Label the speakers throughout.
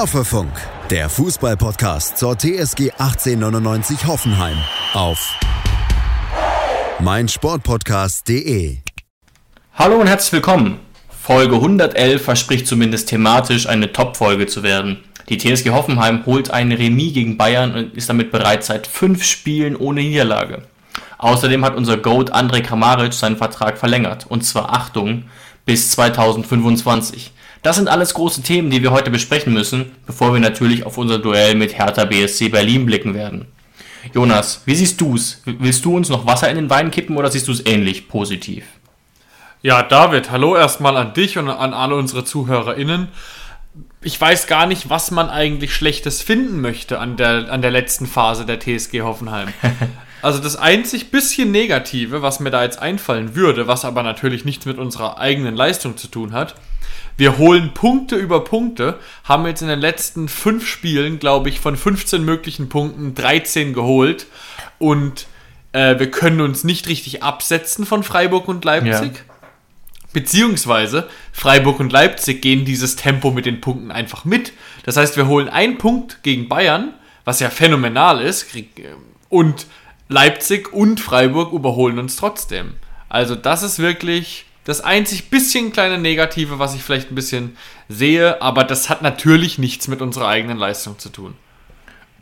Speaker 1: Hoffefunk, der Fußballpodcast zur TSG 1899 Hoffenheim auf meinsportpodcast.de.
Speaker 2: Hallo und herzlich willkommen. Folge 111 verspricht zumindest thematisch eine Top-Folge zu werden. Die TSG Hoffenheim holt ein Remis gegen Bayern und ist damit bereits seit fünf Spielen ohne Niederlage. Außerdem hat unser Goat Andrej Kramaric seinen Vertrag verlängert. Und zwar, Achtung, bis 2025. Das sind alles große Themen, die wir heute besprechen müssen, bevor wir natürlich auf unser Duell mit Hertha BSC Berlin blicken werden. Jonas, wie siehst du's? Willst du uns noch Wasser in den Wein kippen oder siehst du es ähnlich positiv?
Speaker 3: Ja, David, hallo erstmal an dich und an alle unsere ZuhörerInnen. Ich weiß gar nicht, was man eigentlich Schlechtes finden möchte an der, an der letzten Phase der TSG Hoffenheim. Also das einzig bisschen Negative, was mir da jetzt einfallen würde, was aber natürlich nichts mit unserer eigenen Leistung zu tun hat, wir holen Punkte über Punkte, haben jetzt in den letzten fünf Spielen, glaube ich, von 15 möglichen Punkten 13 geholt und äh, wir können uns nicht richtig absetzen von Freiburg und Leipzig. Ja. Beziehungsweise Freiburg und Leipzig gehen dieses Tempo mit den Punkten einfach mit. Das heißt, wir holen einen Punkt gegen Bayern, was ja phänomenal ist, und Leipzig und Freiburg überholen uns trotzdem. Also das ist wirklich das einzig bisschen kleine Negative, was ich vielleicht ein bisschen sehe, aber das hat natürlich nichts mit unserer eigenen Leistung zu tun.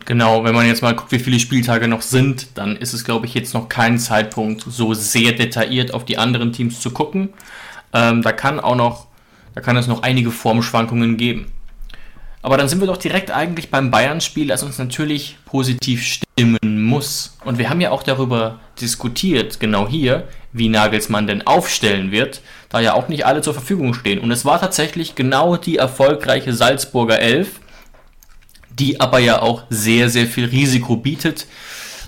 Speaker 2: Genau, wenn man jetzt mal guckt, wie viele Spieltage noch sind, dann ist es, glaube ich, jetzt noch kein Zeitpunkt, so sehr detailliert auf die anderen Teams zu gucken. Ähm, da kann auch noch, da kann es noch einige Formschwankungen geben. Aber dann sind wir doch direkt eigentlich beim Bayern-Spiel, das uns natürlich positiv stimmen muss. Und wir haben ja auch darüber diskutiert, genau hier, wie Nagelsmann denn aufstellen wird, da ja auch nicht alle zur Verfügung stehen. Und es war tatsächlich genau die erfolgreiche Salzburger Elf, die aber ja auch sehr, sehr viel Risiko bietet.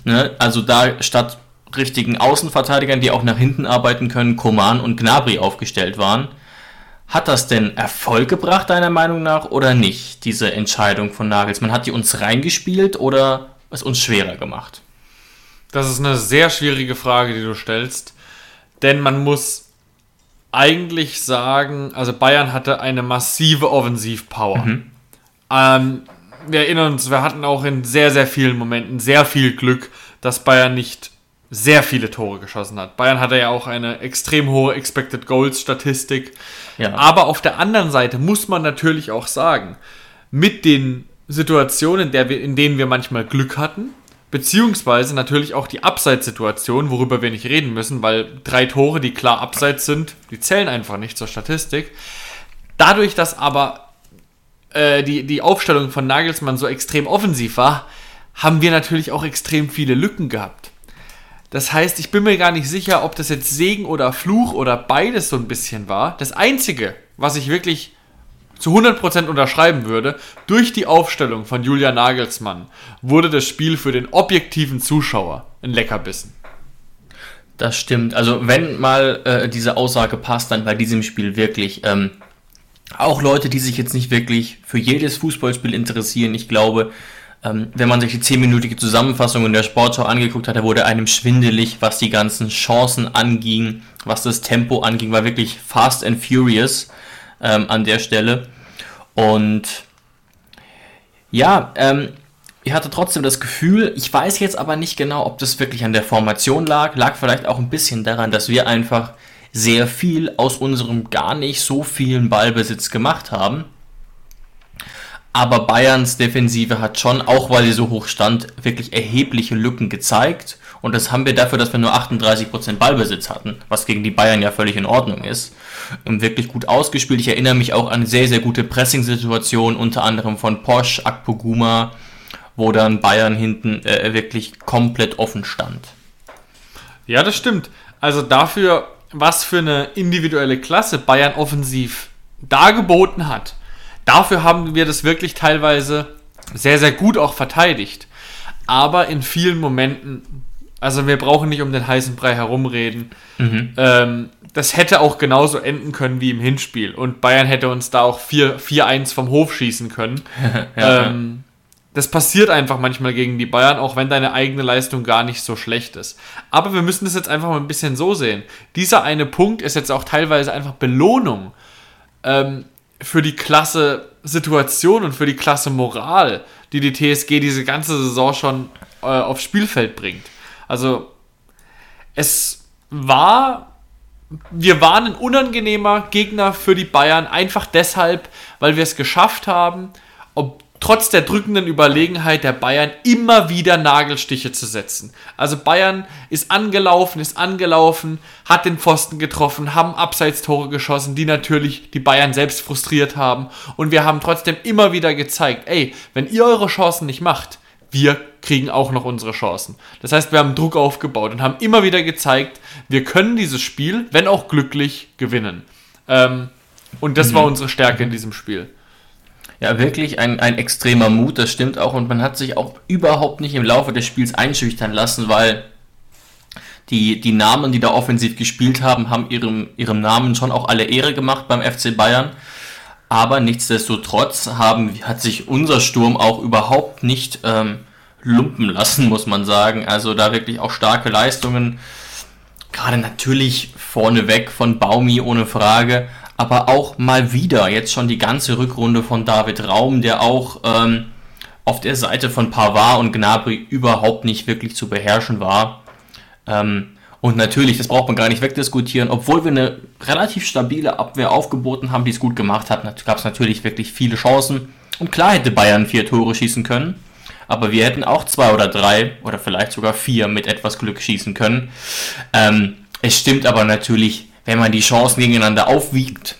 Speaker 2: Ne? Also da statt richtigen Außenverteidigern, die auch nach hinten arbeiten können, Koman und Gnabry aufgestellt waren. Hat das denn Erfolg gebracht, deiner Meinung nach, oder nicht, diese Entscheidung von Nagelsmann? Hat die uns reingespielt oder es uns schwerer gemacht?
Speaker 3: Das ist eine sehr schwierige Frage, die du stellst. Denn man muss eigentlich sagen, also Bayern hatte eine massive Offensivpower. Mhm. Ähm, wir erinnern uns, wir hatten auch in sehr, sehr vielen Momenten sehr viel Glück, dass Bayern nicht sehr viele Tore geschossen hat. Bayern hatte ja auch eine extrem hohe Expected Goals Statistik. Ja. Aber auf der anderen Seite muss man natürlich auch sagen, mit den Situationen, in, der wir, in denen wir manchmal Glück hatten, beziehungsweise natürlich auch die Abseitssituation, worüber wir nicht reden müssen, weil drei Tore, die klar abseits sind, die zählen einfach nicht zur Statistik. Dadurch, dass aber äh, die, die Aufstellung von Nagelsmann so extrem offensiv war, haben wir natürlich auch extrem viele Lücken gehabt. Das heißt, ich bin mir gar nicht sicher, ob das jetzt Segen oder Fluch oder beides so ein bisschen war. Das Einzige, was ich wirklich zu 100% unterschreiben würde, durch die Aufstellung von Julia Nagelsmann wurde das Spiel für den objektiven Zuschauer ein Leckerbissen.
Speaker 2: Das stimmt. Also wenn mal äh, diese Aussage passt, dann bei diesem Spiel wirklich. Ähm, auch Leute, die sich jetzt nicht wirklich für jedes Fußballspiel interessieren, ich glaube, ähm, wenn man sich die 10-minütige Zusammenfassung in der Sportschau angeguckt hat, da wurde einem schwindelig, was die ganzen Chancen anging, was das Tempo anging, war wirklich fast and furious ähm, an der Stelle. Und ja, ähm, ich hatte trotzdem das Gefühl, ich weiß jetzt aber nicht genau, ob das wirklich an der Formation lag, lag vielleicht auch ein bisschen daran, dass wir einfach sehr viel aus unserem gar nicht so vielen Ballbesitz gemacht haben aber Bayerns Defensive hat schon, auch weil sie so hoch stand, wirklich erhebliche Lücken gezeigt. Und das haben wir dafür, dass wir nur 38% Ballbesitz hatten, was gegen die Bayern ja völlig in Ordnung ist. Wirklich gut ausgespielt. Ich erinnere mich auch an sehr, sehr gute Pressing-Situationen, unter anderem von Posch, Akpoguma, wo dann Bayern hinten äh, wirklich komplett offen stand.
Speaker 3: Ja, das stimmt. Also dafür, was für eine individuelle Klasse Bayern offensiv dargeboten hat, Dafür haben wir das wirklich teilweise sehr, sehr gut auch verteidigt. Aber in vielen Momenten, also wir brauchen nicht um den heißen Brei herumreden, mhm. ähm, das hätte auch genauso enden können wie im Hinspiel. Und Bayern hätte uns da auch 4-1 vom Hof schießen können. ja, ähm, das passiert einfach manchmal gegen die Bayern, auch wenn deine eigene Leistung gar nicht so schlecht ist. Aber wir müssen das jetzt einfach mal ein bisschen so sehen. Dieser eine Punkt ist jetzt auch teilweise einfach Belohnung. Ähm, für die klasse Situation und für die klasse Moral, die die TSG diese ganze Saison schon äh, aufs Spielfeld bringt. Also es war, wir waren ein unangenehmer Gegner für die Bayern, einfach deshalb, weil wir es geschafft haben, ob, trotz der drückenden Überlegenheit der Bayern immer wieder Nagelstiche zu setzen. Also Bayern ist angelaufen, ist angelaufen, hat den Pfosten getroffen, haben Abseitstore geschossen, die natürlich die Bayern selbst frustriert haben. Und wir haben trotzdem immer wieder gezeigt, ey, wenn ihr eure Chancen nicht macht, wir kriegen auch noch unsere Chancen. Das heißt, wir haben Druck aufgebaut und haben immer wieder gezeigt, wir können dieses Spiel, wenn auch glücklich, gewinnen. Ähm, und das mhm. war unsere Stärke in diesem Spiel.
Speaker 2: Ja, wirklich ein, ein extremer Mut, das stimmt auch. Und man hat sich auch überhaupt nicht im Laufe des Spiels einschüchtern lassen, weil die, die Namen, die da offensiv gespielt haben, haben ihrem, ihrem Namen schon auch alle Ehre gemacht beim FC Bayern. Aber nichtsdestotrotz haben, hat sich unser Sturm auch überhaupt nicht ähm, lumpen lassen, muss man sagen. Also da wirklich auch starke Leistungen. Gerade natürlich vorneweg von Baumi ohne Frage aber auch mal wieder jetzt schon die ganze Rückrunde von David Raum, der auch ähm, auf der Seite von Pavard und Gnabry überhaupt nicht wirklich zu beherrschen war. Ähm, und natürlich, das braucht man gar nicht wegdiskutieren, obwohl wir eine relativ stabile Abwehr aufgeboten haben, die es gut gemacht hat, gab es natürlich wirklich viele Chancen. Und klar hätte Bayern vier Tore schießen können, aber wir hätten auch zwei oder drei oder vielleicht sogar vier mit etwas Glück schießen können. Ähm, es stimmt aber natürlich, wenn man die Chancen gegeneinander aufwiegt,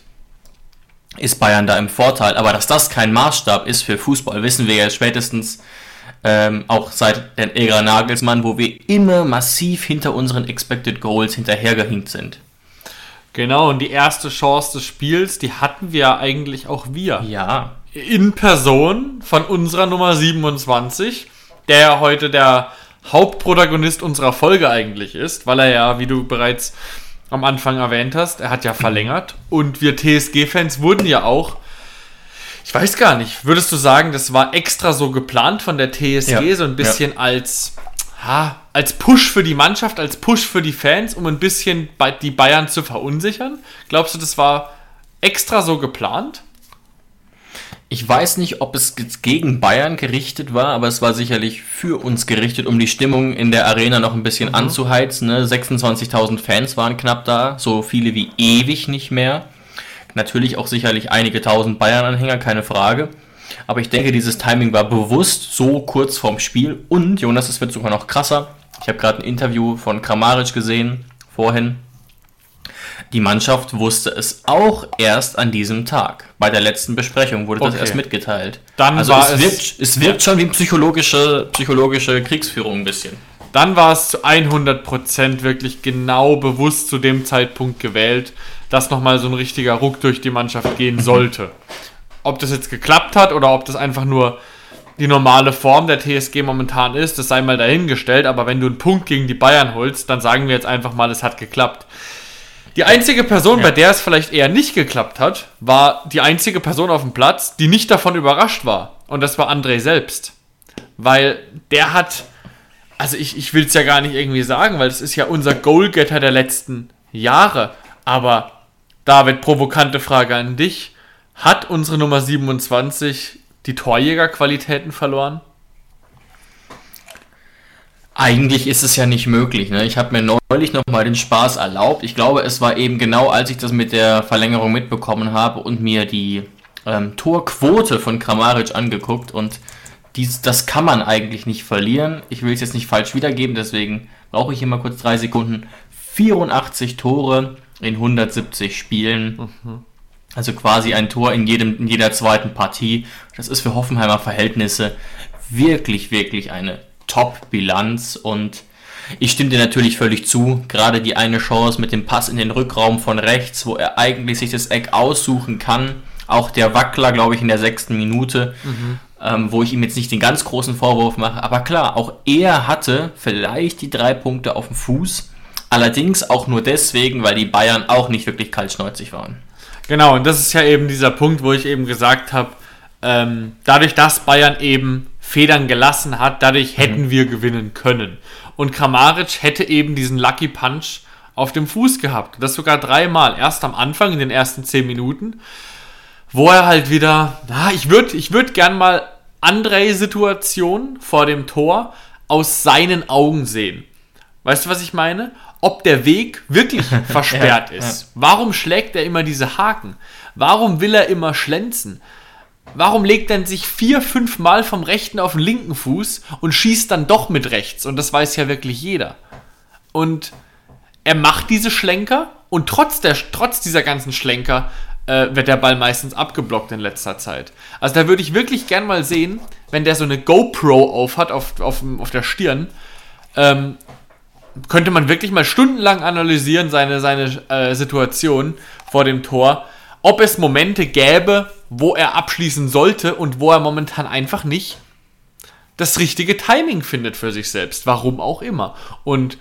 Speaker 2: ist Bayern da im Vorteil. Aber dass das kein Maßstab ist für Fußball, wissen wir ja spätestens ähm, auch seit den Ära Nagelsmann, wo wir immer massiv hinter unseren Expected Goals hinterhergehinkt sind.
Speaker 3: Genau, und die erste Chance des Spiels, die hatten wir eigentlich auch wir.
Speaker 2: Ja.
Speaker 3: In Person von unserer Nummer 27, der ja heute der Hauptprotagonist unserer Folge eigentlich ist, weil er ja, wie du bereits am Anfang erwähnt hast. Er hat ja verlängert. Und wir TSG-Fans wurden ja auch. Ich weiß gar nicht, würdest du sagen, das war extra so geplant von der TSG, ja, so ein bisschen ja. als, ha, als Push für die Mannschaft, als Push für die Fans, um ein bisschen die Bayern zu verunsichern? Glaubst du, das war extra so geplant?
Speaker 2: Ich weiß nicht, ob es gegen Bayern gerichtet war, aber es war sicherlich für uns gerichtet, um die Stimmung in der Arena noch ein bisschen mhm. anzuheizen. Ne? 26.000 Fans waren knapp da, so viele wie ewig nicht mehr. Natürlich auch sicherlich einige tausend Bayern-Anhänger, keine Frage. Aber ich denke, dieses Timing war bewusst so kurz vorm Spiel. Und, Jonas, es wird sogar noch krasser. Ich habe gerade ein Interview von Kramaric gesehen, vorhin. Die Mannschaft wusste es auch erst an diesem Tag. Bei der letzten Besprechung wurde okay. das erst mitgeteilt.
Speaker 3: Dann also war es,
Speaker 2: wirkt, es wirkt schon wie psychologische, psychologische Kriegsführung ein bisschen.
Speaker 3: Dann war es zu 100% wirklich genau bewusst zu dem Zeitpunkt gewählt, dass nochmal so ein richtiger Ruck durch die Mannschaft gehen sollte. Ob das jetzt geklappt hat oder ob das einfach nur die normale Form der TSG momentan ist, das sei mal dahingestellt, aber wenn du einen Punkt gegen die Bayern holst, dann sagen wir jetzt einfach mal, es hat geklappt. Die einzige Person, ja. bei der es vielleicht eher nicht geklappt hat, war die einzige Person auf dem Platz, die nicht davon überrascht war. Und das war André selbst. Weil der hat, also ich, ich will es ja gar nicht irgendwie sagen, weil es ist ja unser Goalgetter der letzten Jahre. Aber David, provokante Frage an dich. Hat unsere Nummer 27 die Torjägerqualitäten verloren?
Speaker 2: Eigentlich ist es ja nicht möglich. Ne? Ich habe mir neulich nochmal den Spaß erlaubt. Ich glaube, es war eben genau, als ich das mit der Verlängerung mitbekommen habe und mir die ähm, Torquote von Kramaric angeguckt. Und dies, das kann man eigentlich nicht verlieren. Ich will es jetzt nicht falsch wiedergeben, deswegen brauche ich hier mal kurz drei Sekunden. 84 Tore in 170 Spielen. Mhm. Also quasi ein Tor in, jedem, in jeder zweiten Partie. Das ist für Hoffenheimer Verhältnisse wirklich, wirklich eine Top-Bilanz und ich stimme dir natürlich völlig zu. Gerade die eine Chance mit dem Pass in den Rückraum von rechts, wo er eigentlich sich das Eck aussuchen kann. Auch der Wackler, glaube ich, in der sechsten Minute, mhm. ähm, wo ich ihm jetzt nicht den ganz großen Vorwurf mache. Aber klar, auch er hatte vielleicht die drei Punkte auf dem Fuß. Allerdings auch nur deswegen, weil die Bayern auch nicht wirklich kaltschneuzig waren.
Speaker 3: Genau, und das ist ja eben dieser Punkt, wo ich eben gesagt habe, ähm, dadurch, dass Bayern eben Federn gelassen hat. Dadurch hätten mhm. wir gewinnen können. Und Kramaric hätte eben diesen Lucky Punch auf dem Fuß gehabt. Das sogar dreimal. Erst am Anfang, in den ersten zehn Minuten, wo er halt wieder, na, ich würde ich würd gern mal andere Situationen vor dem Tor aus seinen Augen sehen. Weißt du, was ich meine? Ob der Weg wirklich versperrt
Speaker 2: Ja,
Speaker 3: ist. Warum schlägt er immer diese Haken? Warum will er immer schlenzen? Warum legt er sich vier, fünf Mal vom rechten auf den linken Fuß und schießt dann doch mit rechts? Und das weiß ja wirklich jeder. Und er macht diese Schlenker und trotz, der, trotz dieser ganzen Schlenker äh, wird der Ball meistens abgeblockt in letzter Zeit. Also da würde ich wirklich gern mal sehen, wenn der so eine GoPro aufhat auf, auf, auf der Stirn, ähm, könnte man wirklich mal stundenlang analysieren, seine, seine äh, Situation vor dem Tor, ob es Momente gäbe, wo er abschließen sollte und wo er momentan einfach nicht das richtige Timing findet für sich selbst. Warum auch immer. Und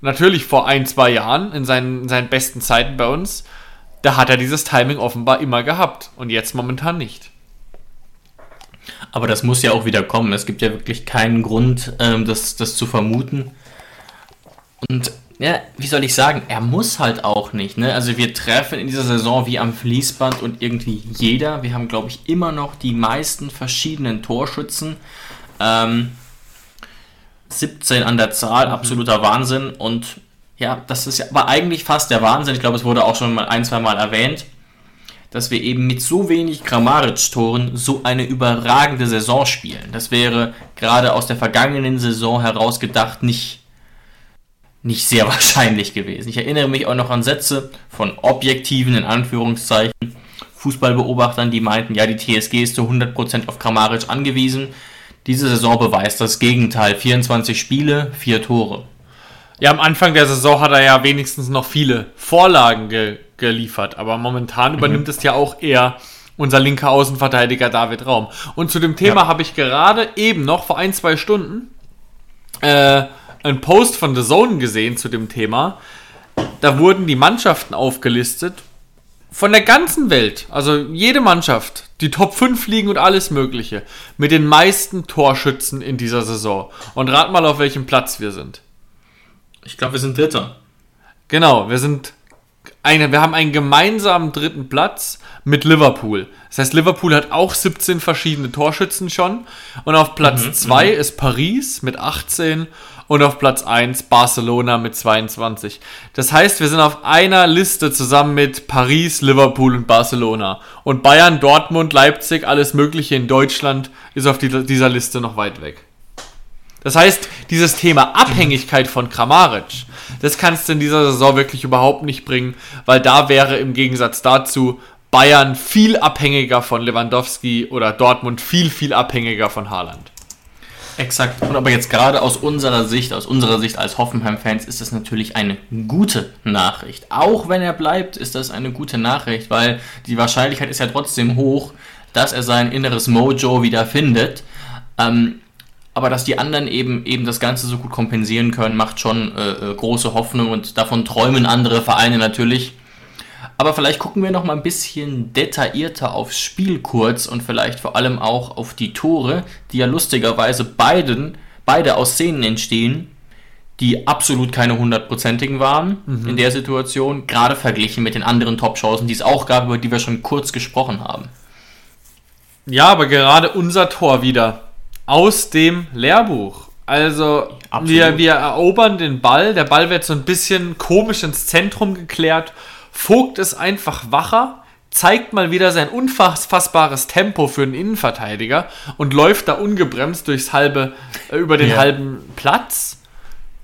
Speaker 3: natürlich vor ein, zwei Jahren, in seinen, in seinen besten Zeiten bei uns, da hat er dieses Timing offenbar immer gehabt. Und jetzt momentan nicht.
Speaker 2: Aber das muss ja auch wieder kommen. Es gibt ja wirklich keinen Grund, ähm, das, das zu vermuten. Und ja, wie soll ich sagen, er muss halt auch nicht. Ne? Also wir treffen in dieser Saison wie am Fließband und irgendwie jeder. Wir haben, glaube ich, immer noch die meisten verschiedenen Torschützen. Ähm, 17 an der Zahl, absoluter Wahnsinn. Und ja, das ist ja, war eigentlich fast der Wahnsinn. Ich glaube, es wurde auch schon mal ein, zwei Mal erwähnt, dass wir eben mit so wenig Kramaric-Toren so eine überragende Saison spielen. Das wäre gerade aus der vergangenen Saison heraus gedacht nicht, nicht sehr wahrscheinlich gewesen. Ich erinnere mich auch noch an Sätze von objektiven, in Anführungszeichen, Fußballbeobachtern, die meinten, ja, die TSG ist zu 100% auf Kramaric angewiesen. Diese Saison beweist das Gegenteil. 24 Spiele, 4 Tore.
Speaker 3: Ja, am Anfang der Saison hat er ja wenigstens noch viele Vorlagen ge geliefert, aber momentan mhm. übernimmt es ja auch eher unser linker Außenverteidiger David Raum. Und zu dem Thema ja. habe ich gerade eben noch vor ein, zwei Stunden äh, einen Post von The Zone gesehen zu dem Thema. Da wurden die Mannschaften aufgelistet von der ganzen Welt, also jede Mannschaft, die Top 5 liegen und alles Mögliche, mit den meisten Torschützen in dieser Saison. Und rat mal, auf welchem Platz wir sind.
Speaker 2: Ich glaube, wir sind Dritter.
Speaker 3: Genau, wir sind eine, wir haben einen gemeinsamen dritten Platz mit Liverpool. Das heißt, Liverpool hat auch 17 verschiedene Torschützen schon. Und auf Platz 2 mhm, mhm, ist Paris mit 18 und auf Platz 1 Barcelona mit 22. Das heißt, wir sind auf einer Liste zusammen mit Paris, Liverpool und Barcelona. Und Bayern, Dortmund, Leipzig, alles Mögliche in Deutschland ist auf dieser Liste noch weit weg. Das heißt, dieses Thema Abhängigkeit von Kramaric, das kannst du in dieser Saison wirklich überhaupt nicht bringen, weil da wäre im Gegensatz dazu Bayern viel abhängiger von Lewandowski oder Dortmund viel, viel abhängiger von Haaland.
Speaker 2: Exakt. Und aber jetzt gerade aus unserer Sicht, aus unserer Sicht als Hoffenheim-Fans, ist das natürlich eine gute Nachricht. Auch wenn er bleibt, ist das eine gute Nachricht, weil die Wahrscheinlichkeit ist ja trotzdem hoch, dass er sein inneres Mojo wieder findet. Ähm, aber dass die anderen eben eben das Ganze so gut kompensieren können, macht schon äh, äh, große Hoffnung und davon träumen andere Vereine natürlich. Aber vielleicht gucken wir noch mal ein bisschen detaillierter aufs Spiel kurz und vielleicht vor allem auch auf die Tore, die ja lustigerweise beiden, beide aus Szenen entstehen, die absolut keine hundertprozentigen waren mhm. in der Situation, gerade verglichen mit den anderen Top-Chancen, die es auch gab, über die wir schon kurz gesprochen haben.
Speaker 3: Ja, aber gerade unser Tor wieder aus dem Lehrbuch. Also wir, wir erobern den Ball, der Ball wird so ein bisschen komisch ins Zentrum geklärt. Vogt ist einfach wacher, zeigt mal wieder sein unfassbares Tempo für einen Innenverteidiger und läuft da ungebremst durchs halbe, äh, über den ja. halben Platz.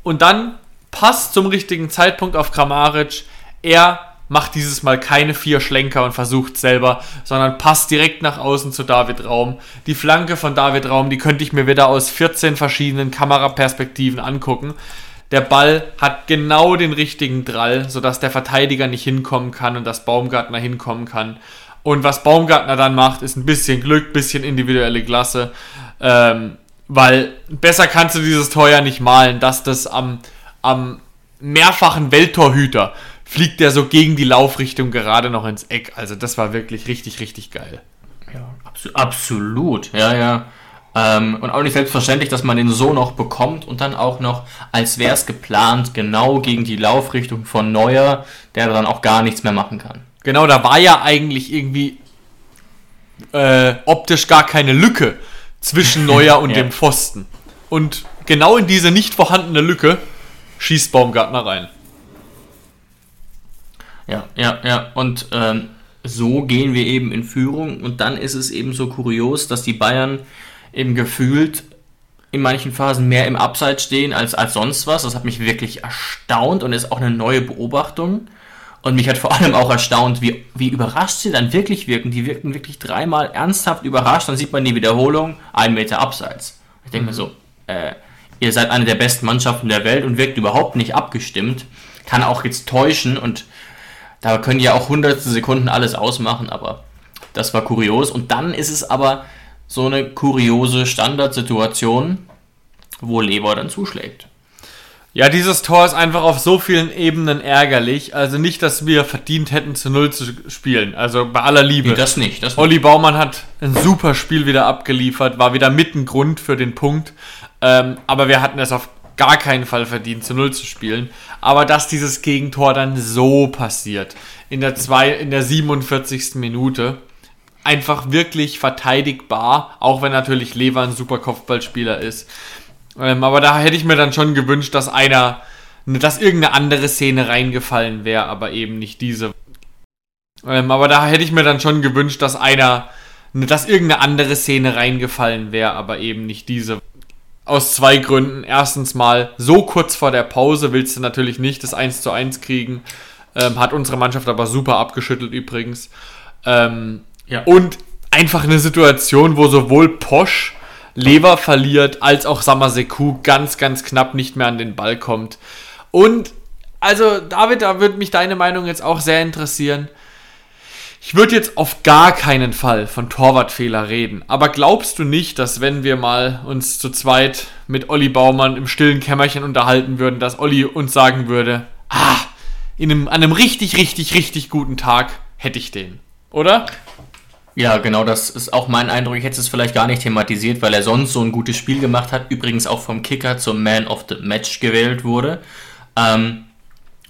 Speaker 3: Und dann passt zum richtigen Zeitpunkt auf Kramaric. Er macht dieses Mal keine vier Schlenker und versucht selber, sondern passt direkt nach außen zu David Raum. Die Flanke von David Raum, die könnte ich mir wieder aus 14 verschiedenen Kameraperspektiven angucken. Der Ball hat genau den richtigen Drall, sodass der Verteidiger nicht hinkommen kann und das Baumgartner hinkommen kann. Und was Baumgartner dann macht, ist ein bisschen Glück, bisschen individuelle Klasse. Ähm, weil besser kannst du dieses Tor ja nicht malen, dass das am, am mehrfachen Welttorhüter fliegt der so gegen die Laufrichtung gerade noch ins Eck. Also das war wirklich richtig, richtig geil.
Speaker 2: Ja, absolut. Ja, ja. Ähm, und auch nicht selbstverständlich, dass man den so noch bekommt und dann auch noch, als wäre es geplant, genau gegen die Laufrichtung von Neuer, der dann auch gar nichts mehr machen kann.
Speaker 3: Genau, da war ja eigentlich irgendwie äh, optisch gar keine Lücke zwischen Neuer und
Speaker 2: Ja.
Speaker 3: dem Pfosten. Und genau in diese nicht vorhandene Lücke schießt Baumgartner rein.
Speaker 2: Ja, ja, ja. Und ähm, so gehen wir eben in Führung. Und dann ist es eben so kurios, dass die Bayern eben gefühlt in manchen Phasen mehr im Abseits stehen als, als sonst was. Das hat mich wirklich erstaunt und ist auch eine neue Beobachtung. Und mich hat vor allem auch erstaunt, wie, wie überrascht sie dann wirklich wirken. Die wirken wirklich dreimal ernsthaft überrascht. Dann sieht man die Wiederholung, ein Meter Abseits. Ich denke mir so, äh, ihr seid eine der besten Mannschaften der Welt und wirkt überhaupt nicht abgestimmt. Kann auch jetzt täuschen und da können ja auch hundertstel Sekunden alles ausmachen, aber das war kurios. Und dann ist es aber so eine kuriose Standardsituation, wo Lever dann zuschlägt.
Speaker 3: Ja, dieses Tor ist einfach auf so vielen Ebenen ärgerlich. Also nicht, dass wir verdient hätten, zu Null zu spielen. Also bei aller Liebe.
Speaker 2: Nee, das nicht. Das
Speaker 3: Olli Baumann hat ein super Spiel wieder abgeliefert, war wieder mit ein Grund für den Punkt. Ähm, aber wir hatten es auf gar keinen Fall verdient, zu Null zu spielen. Aber dass dieses Gegentor dann so passiert, in der, zwei, in der 47. Minute, einfach wirklich verteidigbar, auch wenn natürlich Lever ein super Kopfballspieler ist. Ähm, aber da hätte ich mir dann schon gewünscht, dass einer, dass irgendeine andere Szene reingefallen wäre, aber eben nicht diese. Ähm, aber da hätte ich mir dann schon gewünscht, dass einer, dass irgendeine andere Szene reingefallen wäre, aber eben nicht diese. Aus zwei Gründen. Erstens mal, so kurz vor der Pause willst du natürlich nicht das 1 zu 1 kriegen. Ähm, hat unsere Mannschaft aber super abgeschüttelt übrigens. Ähm,
Speaker 2: Ja.
Speaker 3: Und einfach eine Situation, wo sowohl Posch Lever verliert, als auch Samaseku ganz, ganz knapp nicht mehr an den Ball kommt. Und also, David, da würde mich deine Meinung jetzt auch sehr interessieren. Ich würde jetzt auf gar keinen Fall von Torwartfehler reden. Aber glaubst du nicht, dass wenn wir mal uns zu zweit mit Olli Baumann im stillen Kämmerchen unterhalten würden, dass Olli uns sagen würde, ah, in einem, an einem richtig, richtig, richtig guten Tag hätte ich den. Oder?
Speaker 2: Ja, genau, das ist auch mein Eindruck. Ich hätte es vielleicht gar nicht thematisiert, weil er sonst so ein gutes Spiel gemacht hat. Übrigens auch vom Kicker zum Man of the Match gewählt wurde. Ähm,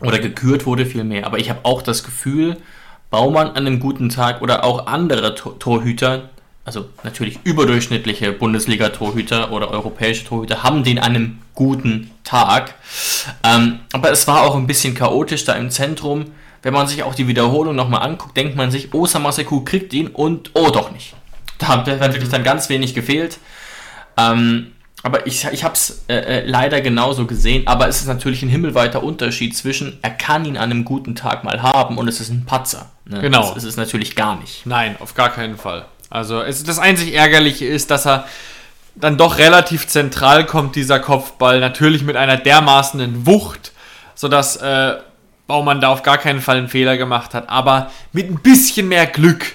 Speaker 2: oder gekürt wurde vielmehr. Aber ich habe auch das Gefühl, Baumann an einem guten Tag oder auch andere Tor Torhüter, also natürlich überdurchschnittliche Bundesliga-Torhüter oder europäische Torhüter, haben den an einem guten Tag. Ähm, aber es war auch ein bisschen chaotisch da im Zentrum. Wenn man sich auch die Wiederholung nochmal anguckt, denkt man sich, oh, Samaseku kriegt ihn und oh, doch nicht. Da hat wirklich dann ganz wenig gefehlt. Ähm, aber ich, ich habe es äh, äh, leider genauso gesehen. Aber es ist natürlich ein himmelweiter Unterschied zwischen, er kann ihn an einem guten Tag mal haben und es ist ein Patzer. Ne?
Speaker 3: Genau.
Speaker 2: Das ist es natürlich gar nicht.
Speaker 3: Nein, auf gar keinen Fall. Also es, das einzig Ärgerliche ist, dass er dann doch relativ zentral kommt, dieser Kopfball. Natürlich mit einer dermaßenen Wucht, sodass äh, Baumann da auf gar keinen Fall einen Fehler gemacht hat. Aber mit ein bisschen mehr Glück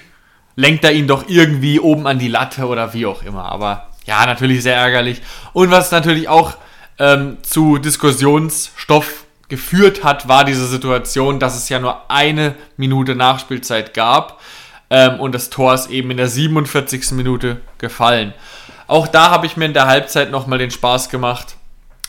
Speaker 3: lenkt er ihn doch irgendwie oben an die Latte oder wie auch immer. Aber ja, natürlich sehr ärgerlich. Und was natürlich auch ähm, zu Diskussionsstoff geführt hat, war diese Situation, dass es ja nur eine Minute Nachspielzeit gab ähm, und das Tor ist eben in der 47. Minute gefallen. Auch da habe ich mir in der Halbzeit nochmal den Spaß gemacht,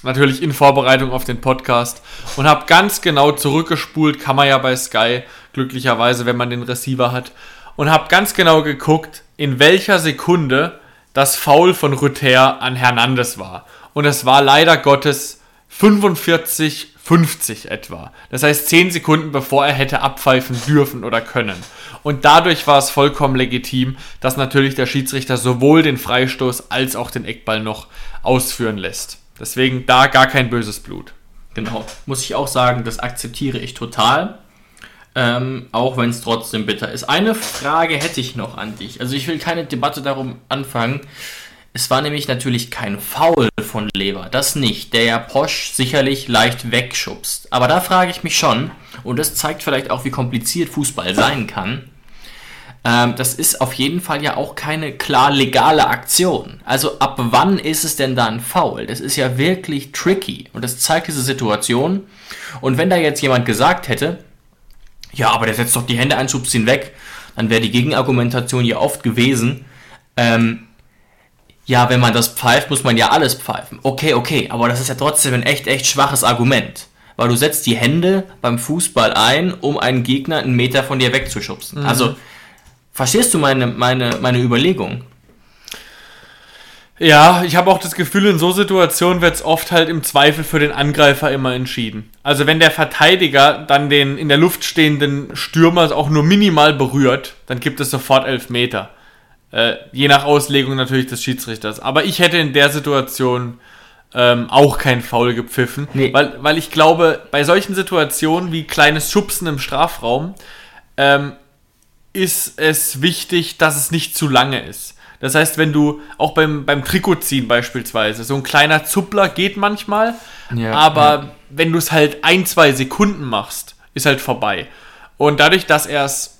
Speaker 3: natürlich in Vorbereitung auf den Podcast und habe ganz genau zurückgespult, kann man ja bei Sky, glücklicherweise, wenn man den Receiver hat, und habe ganz genau geguckt, in welcher Sekunde das Foul von Rüther an Hernandez war. Und es war leider Gottes 45, 50 etwa. Das heißt 10 Sekunden bevor er hätte abpfeifen dürfen oder können. Und dadurch war es vollkommen legitim, dass natürlich der Schiedsrichter sowohl den Freistoß als auch den Eckball noch ausführen lässt. Deswegen da gar kein böses Blut.
Speaker 2: Genau. Muss ich auch sagen, das akzeptiere ich total. Ähm, auch wenn es trotzdem bitter ist. Eine Frage hätte ich noch an dich. Also ich will keine Debatte darum anfangen. Es war nämlich natürlich kein Foul von Lever, das nicht, der ja Posch sicherlich leicht wegschubst. Aber da frage ich mich schon, und das zeigt vielleicht auch, wie kompliziert Fußball sein kann, ähm, das ist auf jeden Fall ja auch keine klar legale Aktion. Also ab wann ist es denn da ein Foul? Das ist ja wirklich tricky und das zeigt diese Situation. Und wenn da jetzt jemand gesagt hätte, ja, aber der setzt doch die Hände ein, schubst ihn weg, dann wäre die Gegenargumentation ja oft gewesen, ähm, ja, wenn man das pfeift, muss man ja alles pfeifen. Okay, okay, aber das ist ja trotzdem ein echt, echt schwaches Argument. Weil du setzt die Hände beim Fußball ein, um einen Gegner einen Meter von dir wegzuschubsen. Also, Verstehst du meine, meine, meine Überlegung?
Speaker 3: Ja, ich habe auch das Gefühl, in so Situationen wird es oft halt im Zweifel für den Angreifer immer entschieden. Also wenn der Verteidiger dann den in der Luft stehenden Stürmer auch nur minimal berührt, dann gibt es sofort elf Meter. Äh, je nach Auslegung natürlich des Schiedsrichters. Aber ich hätte in der Situation ähm, auch kein Foul gepfiffen, nee. weil, weil ich glaube, bei solchen Situationen wie kleines Schubsen im Strafraum ähm, ist es wichtig, dass es nicht zu lange ist. Das heißt, wenn du auch beim, beim Trikotziehen beispielsweise, so ein kleiner Zuppler geht manchmal, ja, aber ja. wenn du es halt ein, zwei Sekunden machst, ist halt vorbei. Und dadurch, dass er es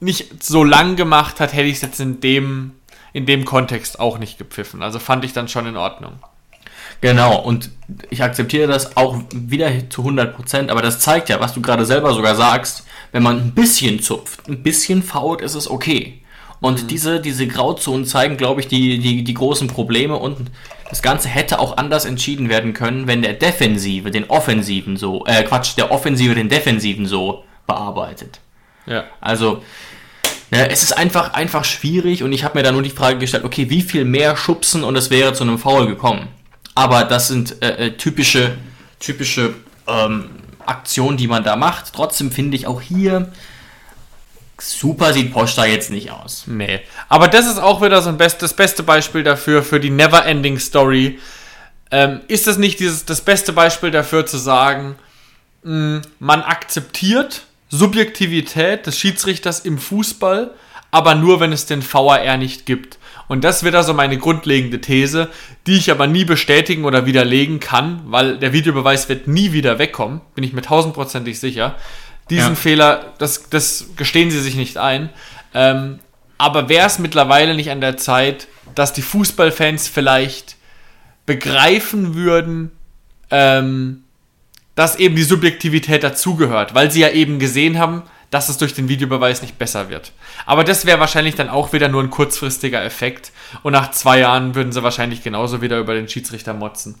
Speaker 3: nicht so lang gemacht hat, hätte ich es jetzt in dem, in dem Kontext auch nicht gepfiffen. Also fand ich dann schon in Ordnung.
Speaker 2: Genau, und ich akzeptiere das auch wieder zu 100%, aber das zeigt ja, was du gerade selber sogar sagst, wenn man ein bisschen zupft, ein bisschen fault, ist es okay. Und mhm. diese, diese Grauzonen zeigen, glaube ich, die, die, die großen Probleme und das Ganze hätte auch anders entschieden werden können, wenn der Defensive den Offensiven so, äh, Quatsch, der Offensive den Defensiven so bearbeitet. Ja. Also, ja, es ist einfach, einfach schwierig und ich habe mir da nur die Frage gestellt, okay, wie viel mehr schubsen und es wäre zu einem Foul gekommen. Aber das sind äh, äh typische, typische ähm, Aktionen, die man da macht. Trotzdem finde ich auch hier, super sieht Posta jetzt nicht aus.
Speaker 3: Nee. Aber das ist auch wieder so ein best, das beste Beispiel dafür, für die Never-Ending Story. Ähm, ist das nicht dieses, das beste Beispiel dafür zu sagen, mh, hm, man akzeptiert Subjektivität des Schiedsrichters im Fußball, aber nur, wenn es den VAR nicht gibt. Und das wird also meine grundlegende These, die ich aber nie bestätigen oder widerlegen kann, weil der Videobeweis wird nie wieder wegkommen, bin ich mir tausendprozentig sicher. Diesen ja. Fehler, das, das gestehen sie sich nicht ein. Ähm, aber wäre es mittlerweile nicht an der Zeit, dass die Fußballfans vielleicht begreifen würden, ähm, dass eben die Subjektivität dazugehört, weil sie ja eben gesehen haben, dass es durch den Videobeweis nicht besser wird. Aber das wäre wahrscheinlich dann auch wieder nur ein kurzfristiger Effekt und nach zwei Jahren würden sie wahrscheinlich genauso wieder über den Schiedsrichter motzen.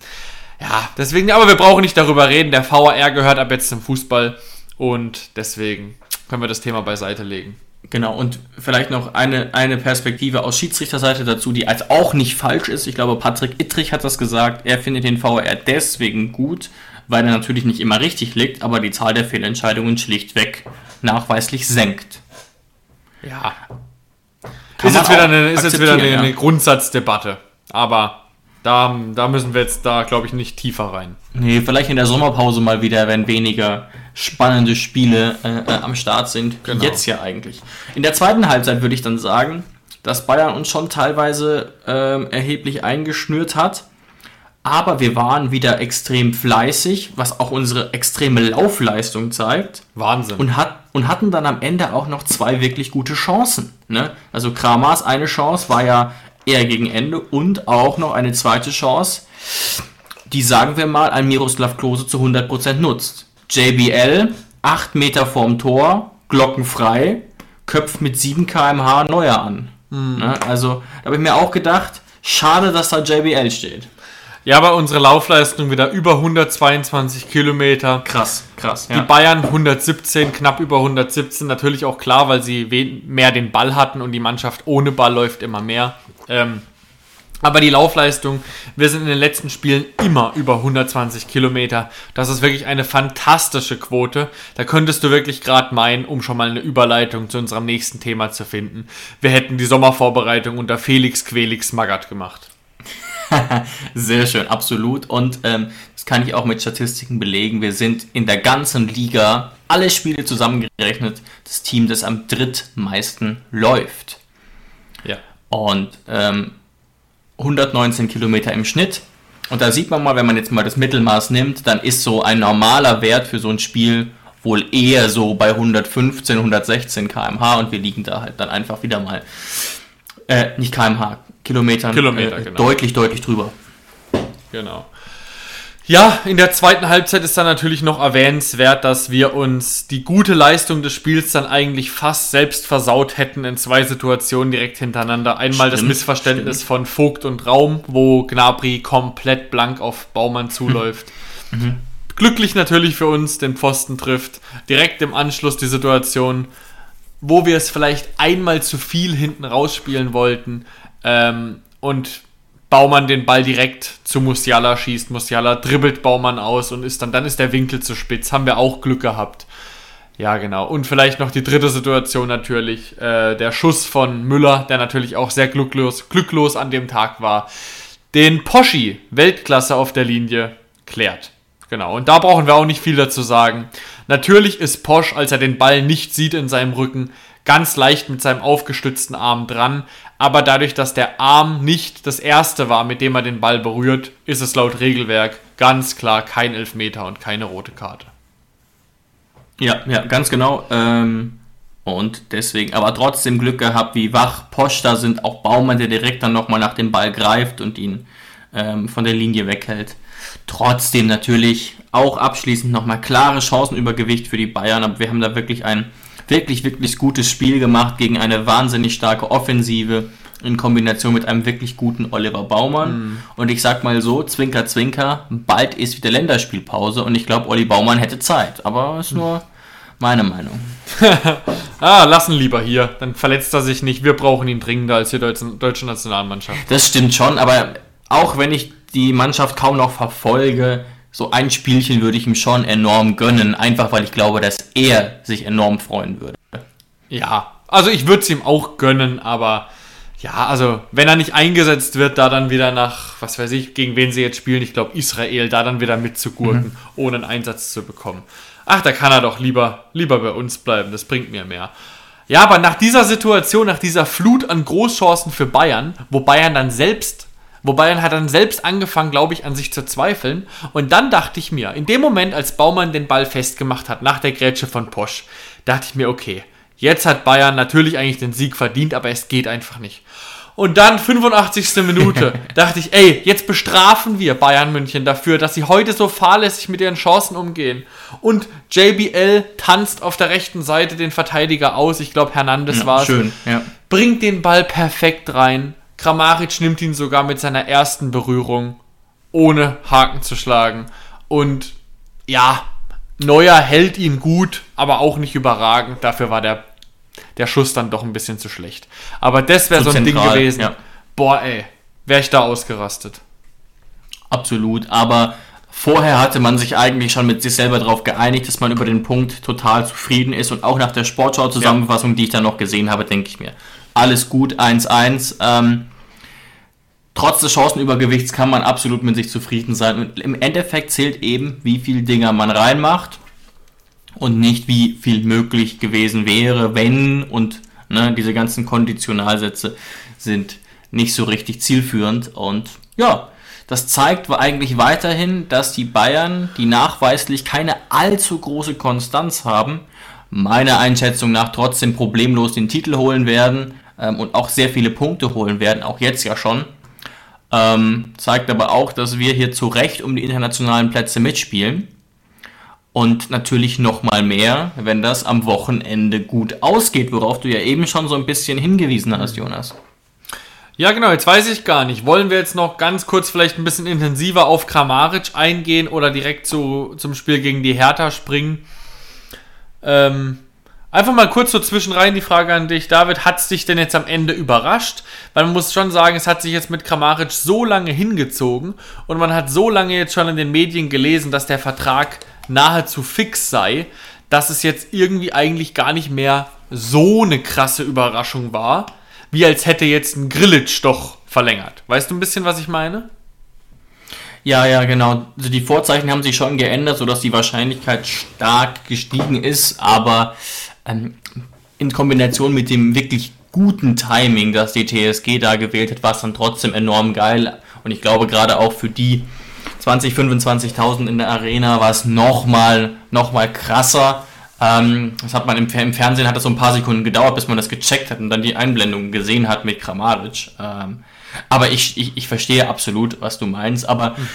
Speaker 3: Ja, deswegen, aber wir brauchen nicht darüber reden. Der VAR gehört ab jetzt zum Fußball. Und deswegen können wir das Thema beiseite legen.
Speaker 2: Genau, und vielleicht noch eine, eine Perspektive aus Schiedsrichterseite dazu, die als auch nicht falsch ist. Ich glaube, Patrick Ittrich hat das gesagt. Er findet den VR deswegen gut, weil er natürlich nicht immer richtig liegt, aber die Zahl der Fehlentscheidungen schlichtweg nachweislich senkt.
Speaker 3: Ja. Kann ist jetzt wieder eine, ist jetzt wieder eine, eine Grundsatzdebatte. Aber da, da müssen wir jetzt da, glaube ich, nicht tiefer rein.
Speaker 2: Nee, vielleicht in der Sommerpause mal wieder, wenn weniger spannende Spiele äh, äh, am Start sind. Genau. Jetzt ja eigentlich. In der zweiten Halbzeit würde ich dann sagen, dass Bayern uns schon teilweise äh, erheblich eingeschnürt hat. Aber wir waren wieder extrem fleißig, was auch unsere extreme Laufleistung zeigt.
Speaker 3: Wahnsinn.
Speaker 2: Und, hat, und hatten dann am Ende auch noch zwei wirklich gute Chancen. Ne? Also Kramers eine Chance war ja eher gegen Ende und auch noch eine zweite Chance, die sagen wir mal ein Miroslav Klose zu 100% nutzt. JBL, 8 Meter vorm Tor, glockenfrei, köpft mit 7 km/h Neuer an. Mhm. Also da habe ich mir auch gedacht, schade, dass da JBL steht.
Speaker 3: Ja, aber unsere Laufleistung wieder über 122 Kilometer.
Speaker 2: Krass, krass.
Speaker 3: Ja. Die Bayern 117, knapp über 117. Natürlich auch klar, weil sie mehr den Ball hatten und die Mannschaft ohne Ball läuft immer mehr. Ähm, aber die Laufleistung, wir sind in den letzten Spielen immer über 120 Kilometer. Das ist wirklich eine fantastische Quote. Da könntest du wirklich gerade meinen, um schon mal eine Überleitung zu unserem nächsten Thema zu finden. Wir hätten die Sommervorbereitung unter Felix Quelix Magath gemacht.
Speaker 2: Sehr schön, absolut. Und ähm, das kann ich auch mit Statistiken belegen. Wir sind in der ganzen Liga, alle Spiele zusammengerechnet, das Team, das am drittmeisten läuft. Ja. Und ähm, 119 Kilometer im Schnitt. Und da sieht man mal, wenn man jetzt mal das Mittelmaß nimmt, dann ist so ein normaler Wert für so ein Spiel wohl eher so bei 115, 116 km/h und wir liegen da halt dann einfach wieder mal, äh, nicht km/h, Kilometern
Speaker 3: Kilometer,
Speaker 2: äh, genau. deutlich, deutlich drüber.
Speaker 3: Genau. Ja, in der zweiten Halbzeit ist dann natürlich noch erwähnenswert, dass wir uns die gute Leistung des Spiels dann eigentlich fast selbst versaut hätten in zwei Situationen direkt hintereinander. Einmal stimmt, das Missverständnis stimmt. von Vogt und Raum, wo Gnabry komplett blank auf Baumann zuläuft. Mhm. Glücklich natürlich für uns den Pfosten trifft. Direkt im Anschluss die Situation, wo wir es vielleicht einmal zu viel hinten rausspielen wollten ähm, und Baumann den Ball direkt zu Musiala schießt. Musiala dribbelt Baumann aus und ist dann, dann ist der Winkel zu spitz. Haben wir auch Glück gehabt. Ja, genau. Und vielleicht noch die dritte Situation natürlich, äh, der Schuss von Müller, der natürlich auch sehr glücklos, glücklos an dem Tag war, den Poschi, Weltklasse auf der Linie, klärt. Genau. Und da brauchen wir auch nicht viel dazu sagen. Natürlich ist Posch, als er den Ball nicht sieht in seinem Rücken, ganz leicht mit seinem aufgestützten Arm dran. Aber dadurch, dass der Arm nicht das erste war, mit dem er den Ball berührt, ist es laut Regelwerk ganz klar kein Elfmeter und keine rote Karte.
Speaker 2: Ja, ja, ganz genau. Ähm, und deswegen, aber trotzdem Glück gehabt, wie wach Posch da sind, auch Baumann, der direkt dann nochmal nach dem Ball greift und ihn ähm, von der Linie weghält. Trotzdem natürlich auch abschließend nochmal klare Chancenübergewicht für die Bayern, aber wir haben da wirklich ein wirklich, wirklich gutes Spiel gemacht gegen eine wahnsinnig starke Offensive in Kombination mit einem wirklich guten Oliver Baumann. Mhm. Und ich sag mal so, Zwinker, Zwinker, bald ist wieder Länderspielpause und ich glaube, Olli Baumann hätte Zeit. Aber ist nur meine Meinung.
Speaker 3: ah, lassen lieber hier. Dann verletzt er sich nicht. Wir brauchen ihn dringender als die deutsche, deutsche Nationalmannschaft.
Speaker 2: Das stimmt schon, aber auch wenn ich die Mannschaft kaum noch verfolge, so ein Spielchen würde ich ihm schon enorm gönnen, einfach weil ich glaube, dass er sich enorm freuen würde.
Speaker 3: Ja, also ich würde es ihm auch gönnen, aber ja, also wenn er nicht eingesetzt wird, da dann wieder nach, was weiß ich, gegen wen sie jetzt spielen, ich glaube Israel, da dann wieder mitzugurken, mhm. ohne einen Einsatz zu bekommen. Ach, da kann er doch lieber, lieber bei uns bleiben, das bringt mir mehr. Ja, aber nach dieser Situation, nach dieser Flut an Großchancen für Bayern, wo Bayern dann selbst, wo Bayern hat dann selbst angefangen, glaube ich, an sich zu zweifeln. Und dann dachte ich mir, in dem Moment, als Baumann den Ball festgemacht hat, nach der Grätsche von Posch, dachte ich mir, okay, Jetzt hat Bayern natürlich eigentlich den Sieg verdient, aber es geht einfach nicht. Und dann 85. Minute dachte ich, ey, jetzt bestrafen wir Bayern München dafür, dass sie heute so fahrlässig mit ihren Chancen umgehen. Und JBL tanzt auf der rechten Seite den Verteidiger aus. Ich glaube, Hernandez ja, war es. Schön, ja. Bringt den Ball perfekt rein. Kramaric nimmt ihn sogar mit seiner ersten Berührung, ohne Haken zu schlagen. Und ja, Neuer hält ihn gut, aber auch nicht überragend. Dafür war der, der Schuss dann doch ein bisschen zu schlecht. Aber das wäre so ein zentral, Ding gewesen. Ja. Boah, ey, wäre ich da ausgerastet.
Speaker 2: Absolut, aber vorher hatte man sich eigentlich schon mit sich selber darauf geeinigt, dass man über den Punkt total zufrieden ist. Und auch nach der Sportschau-Zusammenfassung, ja. die ich da noch gesehen habe, denke ich mir, alles gut, 1-1. Ähm, trotz des Chancenübergewichts kann man absolut mit sich zufrieden sein. Und im Endeffekt zählt eben, wie viele Dinger man reinmacht und nicht wie viel möglich gewesen wäre, wenn und ne, diese ganzen Konditionalsätze sind nicht so richtig zielführend. Und ja, das zeigt eigentlich weiterhin, dass die Bayern, die nachweislich keine allzu große Konstanz haben, meiner Einschätzung nach trotzdem problemlos den Titel holen werden ähm, und auch sehr viele Punkte holen werden, auch jetzt ja schon. Ähm, zeigt aber auch, dass wir hier zu Recht um die internationalen Plätze mitspielen. Und natürlich nochmal mehr, wenn das am Wochenende gut ausgeht, worauf du ja eben schon so ein bisschen hingewiesen hast, Jonas.
Speaker 3: Ja, genau, jetzt weiß ich gar nicht. Wollen wir jetzt noch ganz kurz vielleicht ein bisschen intensiver auf Kramaric eingehen oder direkt zu, zum Spiel gegen die Hertha springen? Ähm, Einfach mal kurz so zwischenrein die Frage an dich, David, hat es dich denn jetzt am Ende überrascht? Weil man muss schon sagen, es hat sich jetzt mit Kramaric so lange hingezogen und man hat so lange jetzt schon in den Medien gelesen, dass der Vertrag nahezu fix sei, dass es jetzt irgendwie eigentlich gar nicht mehr so eine krasse Überraschung war, wie als hätte jetzt ein Grillitsch doch verlängert. Weißt du ein bisschen, was ich meine?
Speaker 2: Ja, ja, genau. Also die Vorzeichen haben sich schon geändert, sodass die Wahrscheinlichkeit stark gestiegen ist, aber ähm, in Kombination mit dem wirklich guten Timing, das die TSG da gewählt hat, war es dann trotzdem enorm geil. Und ich glaube, gerade auch für die 20, 25.000 in der Arena war es nochmal noch mal krasser. Ähm, das hat man im, im, Fernsehen hat das so ein paar Sekunden gedauert, bis man das gecheckt hat und dann die Einblendung gesehen hat mit Kramaric. Ähm, aber ich, ich, ich verstehe absolut, was du meinst. Aber mhm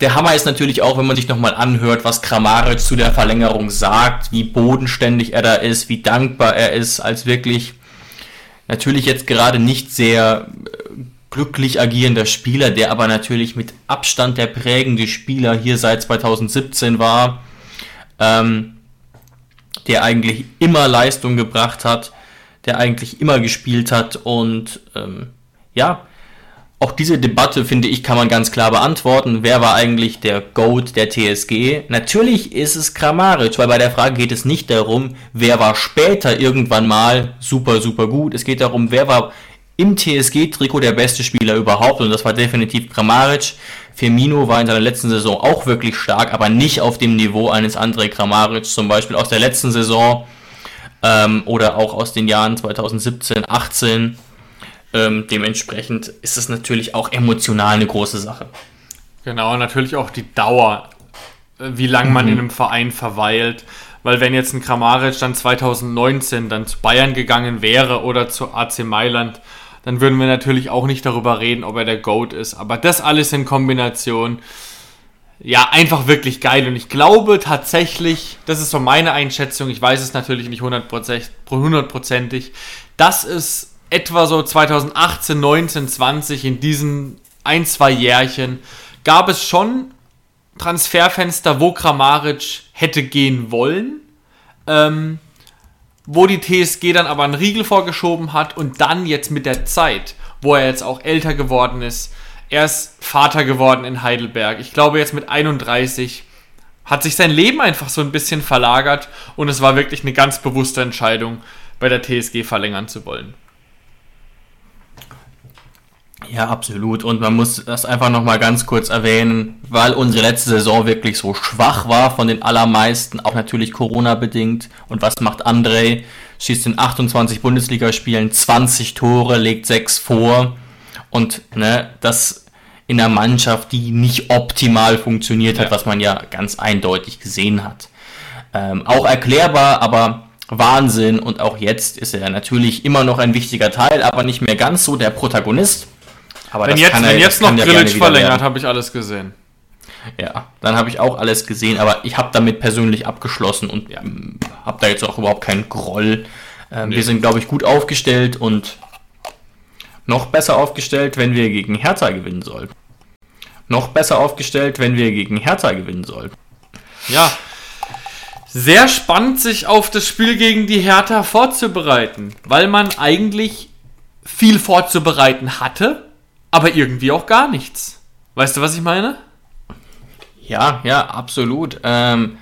Speaker 2: der Hammer ist natürlich auch, wenn man sich nochmal anhört, was Kramaric zu der Verlängerung sagt, wie bodenständig er da ist, wie dankbar er ist, als wirklich natürlich jetzt gerade nicht sehr äh, glücklich agierender Spieler, der aber natürlich mit Abstand der prägende Spieler hier seit 2017 war. Ähm, der eigentlich immer Leistung gebracht hat, der eigentlich immer gespielt hat und ähm, ja, auch diese Debatte, finde ich, kann man ganz klar beantworten. Wer war eigentlich der GOAT der TSG? Natürlich ist es Kramaric, weil bei der Frage geht es nicht darum, wer war später irgendwann mal super, super gut. Es geht darum, wer war im TSG-Trikot der beste Spieler überhaupt und das war definitiv Kramaric. Firmino war in seiner letzten Saison auch wirklich stark, aber nicht auf dem Niveau eines André Kramaric, zum Beispiel aus der letzten Saison ähm, oder auch aus den Jahren 2017, 18 ähm, dementsprechend ist es natürlich auch emotional eine große Sache.
Speaker 3: Genau, natürlich auch die Dauer, äh, wie lange man mhm. in einem Verein verweilt. Weil wenn jetzt ein Kramaric dann 2019 dann zu Bayern gegangen wäre oder zu AC Mailand, dann würden wir natürlich auch nicht darüber reden, ob er der GOAT ist. Aber das alles in Kombination, ja, einfach wirklich geil. Und ich glaube tatsächlich, das ist so meine Einschätzung, ich weiß es natürlich nicht hundertprozentig, dass es etwa so 2018, 19, 20, in diesen ein, zwei Jährchen, gab es schon Transferfenster, wo Kramaric hätte gehen wollen, ähm, wo die TSG dann aber einen Riegel vorgeschoben hat und dann jetzt mit der Zeit, wo er jetzt auch älter geworden ist, er ist Vater geworden in Heidelberg. Ich glaube jetzt mit 31 hat sich sein Leben einfach so ein bisschen verlagert und es war wirklich eine ganz bewusste Entscheidung, bei der TSG verlängern zu wollen.
Speaker 2: Ja, absolut. Und man muss das einfach nochmal ganz kurz erwähnen, weil unsere letzte Saison wirklich so schwach war von den allermeisten, auch natürlich Corona-bedingt. Und was macht André? Schießt in 28 Bundesligaspielen 20 Tore, legt 6 vor. Und ne, das in der Mannschaft, die nicht optimal funktioniert hat, ja. was man ja ganz eindeutig gesehen hat. Ähm, auch erklärbar, aber Wahnsinn. Und auch jetzt ist er natürlich immer noch ein wichtiger Teil, aber nicht mehr ganz so der Protagonist.
Speaker 3: Aber wenn jetzt, er, wenn jetzt noch Grillitsch verlängert, habe ich alles gesehen.
Speaker 2: Ja, dann habe ich auch alles gesehen, aber ich habe damit persönlich abgeschlossen und ja, habe da jetzt auch überhaupt keinen Groll. Ähm, nee. Wir sind, glaube ich, gut aufgestellt und noch besser aufgestellt, wenn wir gegen Hertha gewinnen sollten. Noch besser aufgestellt, wenn wir gegen Hertha gewinnen sollten.
Speaker 3: Ja, sehr spannend, sich auf das Spiel gegen die Hertha vorzubereiten, weil man eigentlich viel vorzubereiten hatte aber irgendwie auch gar nichts. Weißt du, was ich meine?
Speaker 2: Ja, ja, absolut. Ähm,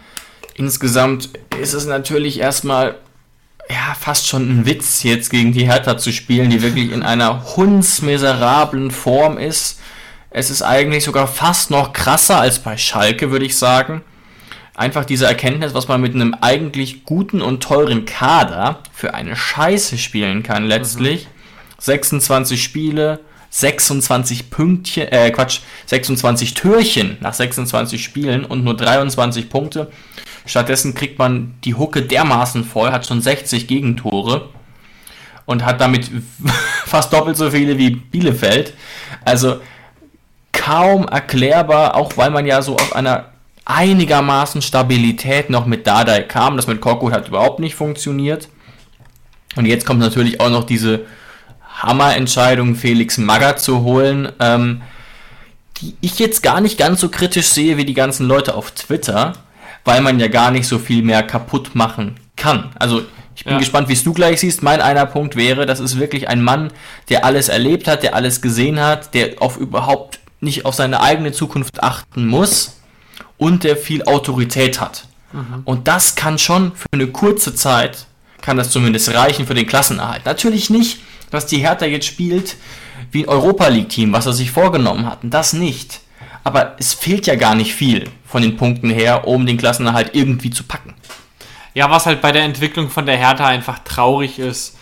Speaker 2: insgesamt ist es natürlich erstmal ja, fast schon ein Witz, jetzt gegen die Hertha zu spielen, die wirklich in einer hundsmiserablen Form ist. Es ist eigentlich sogar fast noch krasser als bei Schalke, würde ich sagen. Einfach diese Erkenntnis, was man mit einem eigentlich guten und teuren Kader für eine Scheiße spielen kann letztlich. Mhm. 26 Spiele, 26 Pünktchen, äh, Quatsch, 26 Türchen nach 26 Spielen und nur 23 Punkte. Stattdessen kriegt man die Hucke dermaßen voll, hat schon 60 Gegentore und hat damit fast doppelt so viele wie Bielefeld. Also kaum erklärbar, auch weil man ja so auf einer einigermaßen Stabilität noch mit Dardai kam. Das mit Korkut hat überhaupt nicht funktioniert. Und jetzt kommt natürlich auch noch diese Hammerentscheidung, Felix Magger zu holen, ähm, die ich jetzt gar nicht ganz so kritisch sehe wie die ganzen Leute auf Twitter, weil man ja gar nicht so viel mehr kaputt machen kann. Also ich bin ja. gespannt, wie es du gleich siehst. Mein einer Punkt wäre, das ist wirklich ein Mann, der alles erlebt hat, der alles gesehen hat, der auf überhaupt nicht auf seine eigene Zukunft achten muss und der viel Autorität hat. Mhm. Und das kann schon für eine kurze Zeit, kann das zumindest reichen für den Klassenerhalt. Natürlich nicht dass die Hertha jetzt spielt wie ein Europa League Team, was er sich vorgenommen hat. Und das nicht. Aber es fehlt ja gar nicht viel von den Punkten her, um den Klassenerhalt irgendwie zu packen.
Speaker 3: Ja, was halt bei der Entwicklung von der Hertha einfach traurig ist.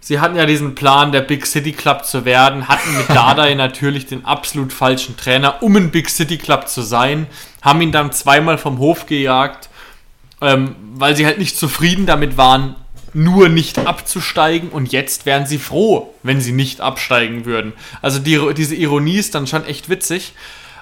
Speaker 3: Sie hatten ja diesen Plan, der Big City Club zu werden, hatten mit Dardai natürlich den absolut falschen Trainer, um ein Big City Club zu sein, haben ihn dann zweimal vom Hof gejagt, ähm, weil sie halt nicht zufrieden damit waren, nur nicht abzusteigen und jetzt wären sie froh, wenn sie nicht absteigen würden. Also die, diese Ironie ist dann schon echt witzig.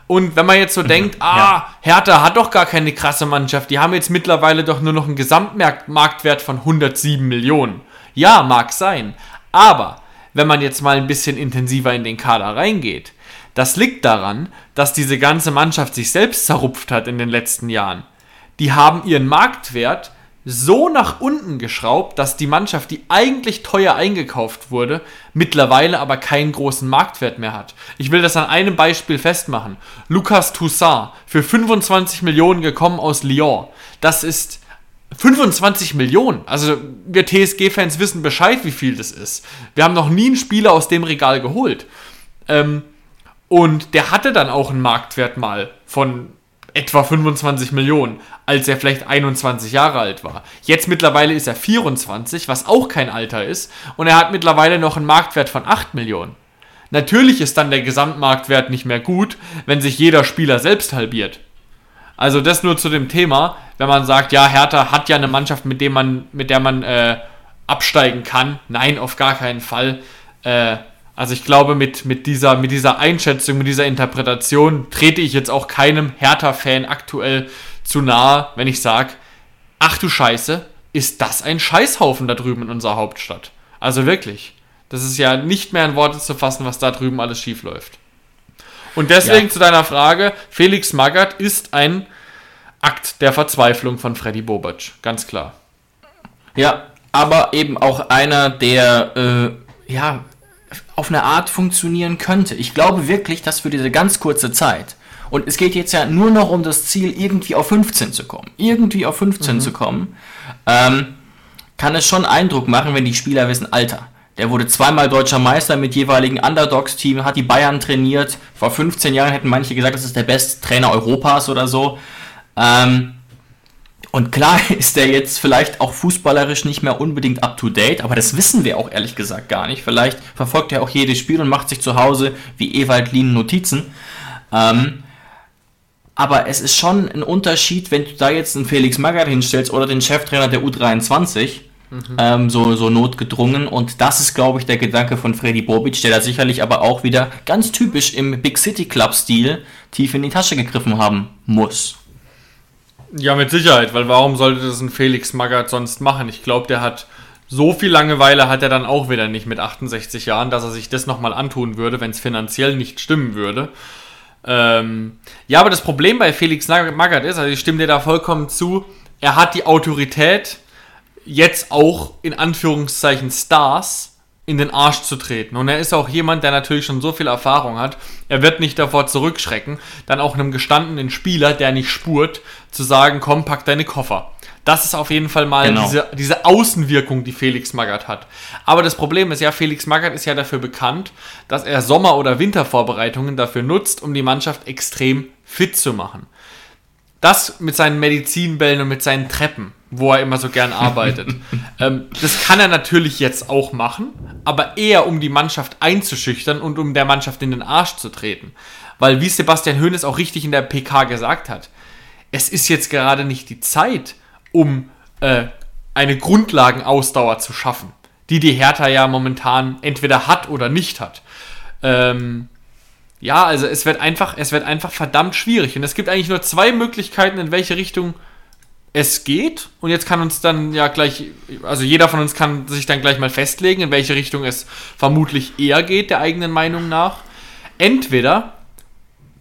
Speaker 3: Und wenn man jetzt so mhm, denkt, ah, ja. Hertha hat doch gar keine krasse Mannschaft, die haben jetzt mittlerweile doch nur noch einen Gesamtmarktwert von 107 Millionen. Ja, mag sein. Aber wenn man jetzt mal ein bisschen intensiver in den Kader reingeht, das liegt daran, dass diese ganze Mannschaft sich selbst zerrupft hat in den letzten Jahren. Die haben ihren Marktwert so nach unten geschraubt, dass die Mannschaft, die eigentlich teuer eingekauft wurde, mittlerweile aber keinen großen Marktwert mehr hat. Ich will das an einem Beispiel festmachen. Lucas Toussaint für 25 Millionen gekommen aus Lyon. Das ist 25 Millionen. Also wir TSG-Fans wissen Bescheid, wie viel das ist. Wir haben noch nie einen Spieler aus dem Regal geholt. Ähm, und der hatte dann auch einen Marktwert mal von etwa 25 Millionen, als er vielleicht 21 Jahre alt war. Jetzt mittlerweile ist er 24, was auch kein Alter ist, und er hat mittlerweile noch einen Marktwert von 8 Millionen. Natürlich ist dann der Gesamtmarktwert nicht mehr gut, wenn sich jeder Spieler selbst halbiert. Also das nur zu dem Thema, wenn man sagt, ja, Hertha hat ja eine Mannschaft, mit, dem man, mit der man äh, absteigen kann. Nein, auf gar keinen Fall. Äh, also ich glaube, mit, mit, dieser, mit dieser Einschätzung, mit dieser Interpretation trete ich jetzt auch keinem Hertha-Fan aktuell zu nahe, wenn ich sage, ach du Scheiße, ist das ein Scheißhaufen da drüben in unserer Hauptstadt. Also wirklich. Das ist ja nicht mehr in Worte zu fassen, was da drüben alles schief läuft. Und deswegen ja. zu deiner Frage, Felix Magath ist ein Akt der Verzweiflung von Freddy Bobic, ganz klar.
Speaker 2: Ja, aber eben auch einer, der äh, ja auf eine Art funktionieren könnte. Ich glaube wirklich, dass für diese ganz kurze Zeit, und es geht jetzt ja nur noch um das Ziel, irgendwie auf 15 zu kommen, irgendwie auf 15 mhm. zu kommen, ähm, kann es schon Eindruck machen, wenn die Spieler wissen, Alter, der wurde zweimal deutscher Meister mit jeweiligen Underdogs-Team, hat die Bayern trainiert. Vor 15 Jahren hätten manche gesagt, das ist der beste Trainer Europas oder so. Ähm, und klar ist er jetzt vielleicht auch fußballerisch nicht mehr unbedingt up to date, aber das wissen wir auch ehrlich gesagt gar nicht. Vielleicht verfolgt er auch jedes Spiel und macht sich zu Hause wie Ewald Lien Notizen. Ähm, aber es ist schon ein Unterschied, wenn du da jetzt einen Felix Magath hinstellst oder den Cheftrainer der U23, mhm. ähm, so, so notgedrungen. Und das ist, glaube ich, der Gedanke von Freddy Bobic, der da sicherlich aber auch wieder ganz typisch im Big City Club-Stil tief in die Tasche gegriffen haben muss.
Speaker 3: Ja, mit Sicherheit, weil warum sollte das ein Felix Magath sonst machen? Ich glaube, der hat so viel Langeweile hat er dann auch wieder nicht mit 68 Jahren, dass er sich das nochmal antun würde, wenn es finanziell nicht stimmen würde. Ähm, ja, aber das Problem bei Felix Magath ist, also ich stimme dir da vollkommen zu, er hat die Autorität, jetzt auch in Anführungszeichen Stars in den Arsch zu treten. Und er ist auch jemand, der natürlich schon so viel Erfahrung hat. Er wird nicht davor zurückschrecken, dann auch einem gestandenen Spieler, der nicht spurt, zu sagen, komm, pack deine Koffer. Das ist auf jeden Fall mal genau. diese, diese Außenwirkung, die Felix Magath hat. Aber das Problem ist ja, Felix Magath ist ja dafür bekannt, dass er Sommer- oder Wintervorbereitungen dafür nutzt, um die Mannschaft extrem fit zu machen. Das mit seinen Medizinbällen und mit seinen Treppen wo er immer so gern arbeitet. ähm, das kann er natürlich jetzt auch machen, aber eher um die Mannschaft einzuschüchtern und um der Mannschaft in den Arsch zu treten. Weil, wie Sebastian Hoeneß auch richtig in der PK gesagt hat, es ist jetzt gerade nicht die Zeit, um äh, eine Grundlagenausdauer zu schaffen, die die Hertha ja momentan entweder hat oder nicht hat. Ähm, ja, also es wird einfach, es wird einfach verdammt schwierig. Und es gibt eigentlich nur zwei Möglichkeiten, in welche Richtung es geht und jetzt kann uns dann ja gleich, also jeder von uns kann sich dann gleich mal festlegen, in welche Richtung es vermutlich eher geht, der eigenen Meinung nach. Entweder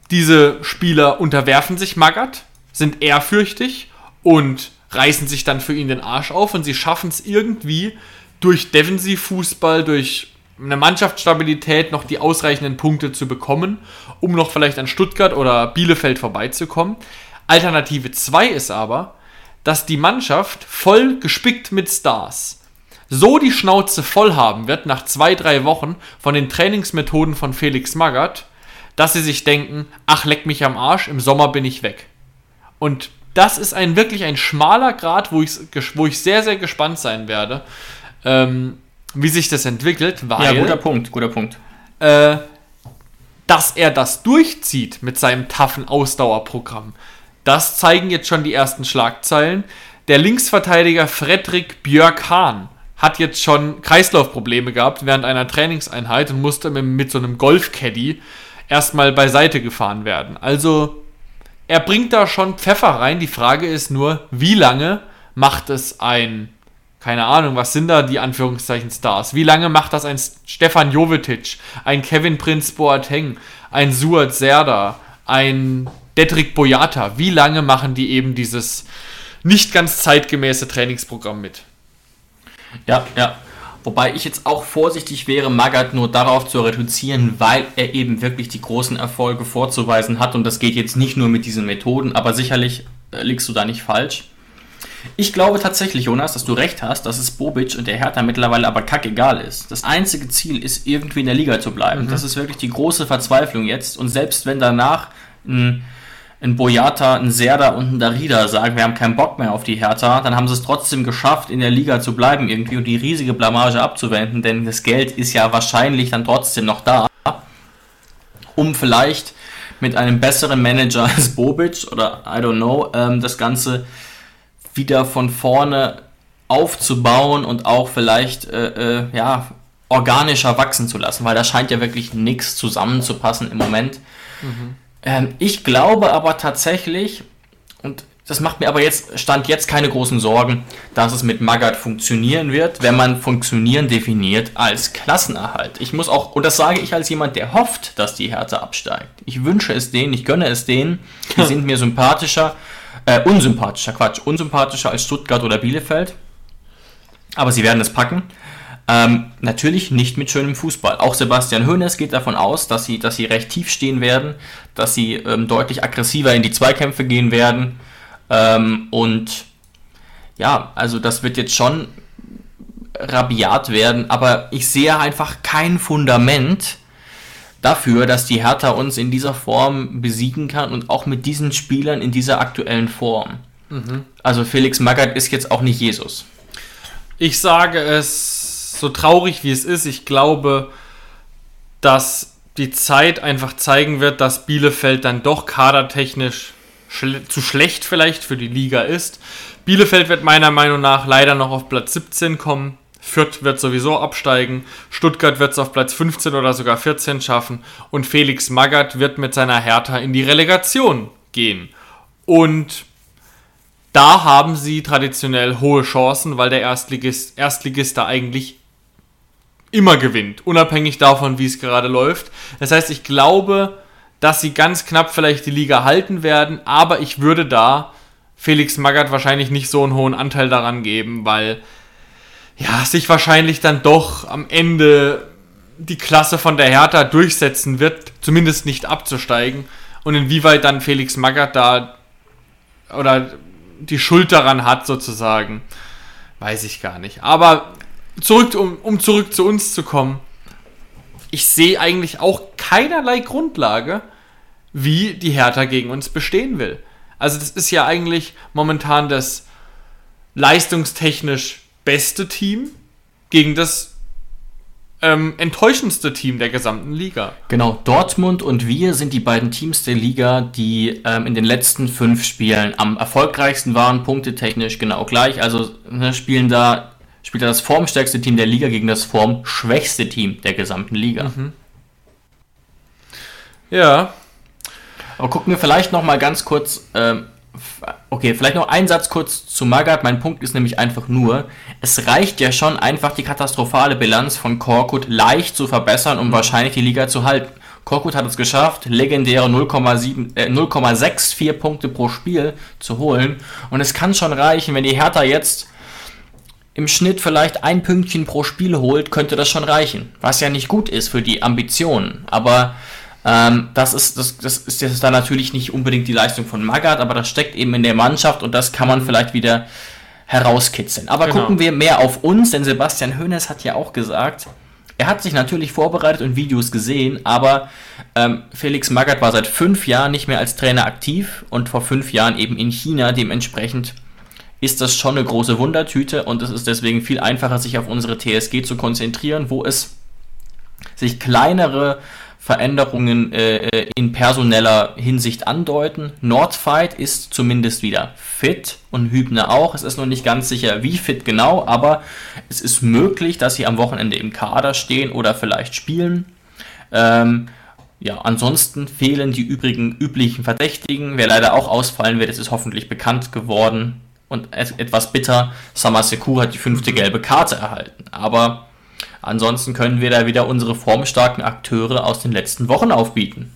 Speaker 3: diese Spieler unterwerfen sich Magath, sind ehrfürchtig und reißen sich dann für ihn den Arsch auf und sie schaffen es irgendwie durch Defensivfußball, durch eine Mannschaftsstabilität noch die ausreichenden Punkte zu bekommen, um noch vielleicht an Stuttgart oder Bielefeld vorbeizukommen. Alternative 2 ist aber, dass die Mannschaft voll gespickt mit Stars so die Schnauze voll haben wird nach zwei, drei Wochen von den Trainingsmethoden von Felix Magath, dass sie sich denken, ach leck mich am Arsch, im Sommer bin ich weg. Und das ist ein wirklich ein schmaler Grad, wo ich, wo ich sehr, sehr gespannt sein werde, ähm, wie sich das entwickelt,
Speaker 2: weil... Ja, guter Punkt, guter Punkt.
Speaker 3: Äh, dass er das durchzieht mit seinem taffen Ausdauerprogramm, das zeigen jetzt schon die ersten Schlagzeilen. Der Linksverteidiger Fredrik Björk-Hahn hat jetzt schon Kreislaufprobleme gehabt während einer Trainingseinheit und musste mit, mit so einem Golfcaddy erstmal beiseite gefahren werden. Also er bringt da schon Pfeffer rein. Die Frage ist nur, wie lange macht es ein, keine Ahnung, was sind da die Anführungszeichen Stars? Wie lange macht das ein Stefan Jovetic, ein Kevin Prinz Boateng, ein Suat Serda, ein Dedrick Boyata, wie lange machen die eben dieses, nicht ganz zeitgemäße Trainingsprogramm mit.
Speaker 2: Ja, ja. Wobei ich jetzt auch vorsichtig wäre, Magath nur darauf zu reduzieren, weil er eben wirklich die großen Erfolge vorzuweisen hat. Und das geht jetzt nicht nur mit diesen Methoden, aber sicherlich äh, liegst du da nicht falsch. Ich glaube tatsächlich, Jonas, dass du recht hast, dass es Bobic und der Hertha mittlerweile aber kackegal ist. Das einzige Ziel ist, irgendwie in der Liga zu bleiben. Mhm. Das ist wirklich die große Verzweiflung jetzt. Und selbst wenn danach ein, ein Boyata, ein Serda und ein Darida sagen, wir haben keinen Bock mehr auf die Hertha, dann haben sie es trotzdem geschafft, in der Liga zu bleiben irgendwie und die riesige Blamage abzuwenden, denn das Geld ist ja wahrscheinlich dann trotzdem noch da, um vielleicht mit einem besseren Manager als Bobic oder I don't know, ähm, das Ganze wieder von vorne aufzubauen und auch vielleicht äh, äh, ja, organischer wachsen zu lassen, weil da scheint ja wirklich nichts zusammenzupassen im Moment. Mhm. Ähm, ich glaube aber tatsächlich, und das macht mir aber jetzt, stand jetzt keine großen Sorgen, dass es mit Magath funktionieren wird, wenn man funktionieren definiert als Klassenerhalt. Ich muss auch, und das sage ich als jemand, der hofft, dass die Hertha absteigt. Ich wünsche es denen, ich gönne es denen, die sind mir sympathischer äh, unsympathischer, Quatsch. Unsympathischer als Stuttgart oder Bielefeld. Aber sie werden es packen. Ähm, natürlich nicht mit schönem Fußball. Auch Sebastian Hoeneß geht davon aus, dass sie, dass sie recht tief stehen werden, dass sie ähm, deutlich aggressiver in die Zweikämpfe gehen werden. Ähm, und ja, also das wird jetzt schon rabiat werden, aber ich sehe einfach kein Fundament, dafür, dass die Hertha uns in dieser Form besiegen kann und auch mit diesen Spielern in dieser aktuellen Form. Mhm. Also Felix Magath ist jetzt auch nicht Jesus.
Speaker 3: Ich sage es so traurig wie es ist. Ich glaube, dass die Zeit einfach zeigen wird, dass Bielefeld dann doch kadertechnisch schle zu schlecht vielleicht für die Liga ist. Bielefeld wird meiner Meinung nach leider noch auf Platz 17 kommen. Fürth wird sowieso absteigen, Stuttgart wird es auf Platz 15 oder sogar 14 schaffen und Felix Magath wird mit seiner Hertha in die Relegation gehen. Und da haben sie traditionell hohe Chancen, weil der Erstligist, Erstligist da eigentlich immer gewinnt, unabhängig davon, wie es gerade läuft. Das heißt, ich glaube, dass sie ganz knapp vielleicht die Liga halten werden, aber ich würde da Felix Magath wahrscheinlich nicht so einen hohen Anteil daran geben, weil ja, sich wahrscheinlich dann doch am Ende die Klasse von der Hertha durchsetzen wird, zumindest nicht abzusteigen. Und inwieweit dann Felix Magath da oder die Schuld daran hat, sozusagen, weiß ich gar nicht. Aber zurück, um, um zurück zu uns zu kommen, ich sehe eigentlich auch keinerlei Grundlage, wie die Hertha gegen uns bestehen will. Also das ist ja eigentlich momentan das leistungstechnisch beste Team gegen das ähm, enttäuschendste Team der gesamten Liga.
Speaker 2: Genau, Dortmund und wir sind die beiden Teams der Liga, die ähm, in den letzten fünf Spielen am erfolgreichsten waren, punktetechnisch genau gleich. Also ne, spielen da, spielt da das formstärkste Team der Liga gegen das formschwächste Team der gesamten Liga. Mhm.
Speaker 3: Ja.
Speaker 2: Aber gucken wir vielleicht noch mal ganz kurz ähm, Okay, vielleicht noch ein Satz kurz zu Magath. Mein Punkt ist nämlich einfach nur, es reicht ja schon einfach die katastrophale Bilanz von Korkut leicht zu verbessern, um mhm. wahrscheinlich die Liga zu halten. Korkut hat es geschafft, legendäre 0,7, äh, 0,64 Punkte pro Spiel zu holen. Und es kann schon reichen, wenn die Hertha jetzt im Schnitt vielleicht ein Pünktchen pro Spiel holt, könnte das schon reichen. Was ja nicht gut ist für die Ambitionen. Aber ähm, das, ist, das, das ist jetzt dann natürlich nicht unbedingt die Leistung von Magath, aber das steckt eben in der Mannschaft und das kann man vielleicht wieder herauskitzeln. Aber genau. gucken wir mehr auf uns, denn Sebastian Hoeneß hat ja auch gesagt, er hat sich natürlich vorbereitet und Videos gesehen, aber ähm, Felix Magath war seit fünf Jahren nicht mehr als Trainer aktiv und vor fünf Jahren eben in China. Dementsprechend ist das schon eine große Wundertüte und es ist deswegen viel einfacher, sich auf unsere TSG zu konzentrieren, wo es sich kleinere Veränderungen äh, in personeller Hinsicht andeuten. Nordfight ist zumindest wieder fit und Hübner auch. Es ist noch nicht ganz sicher, wie fit genau, aber es ist möglich, dass sie am Wochenende im Kader stehen oder vielleicht spielen. Ähm, ja, ansonsten fehlen die übrigen üblichen Verdächtigen. Wer leider auch ausfallen wird, ist, ist hoffentlich bekannt geworden. Und etwas bitter, Samaseku hat die fünfte gelbe Karte erhalten. Aber Ansonsten können wir da wieder unsere formstarken Akteure aus den letzten Wochen aufbieten.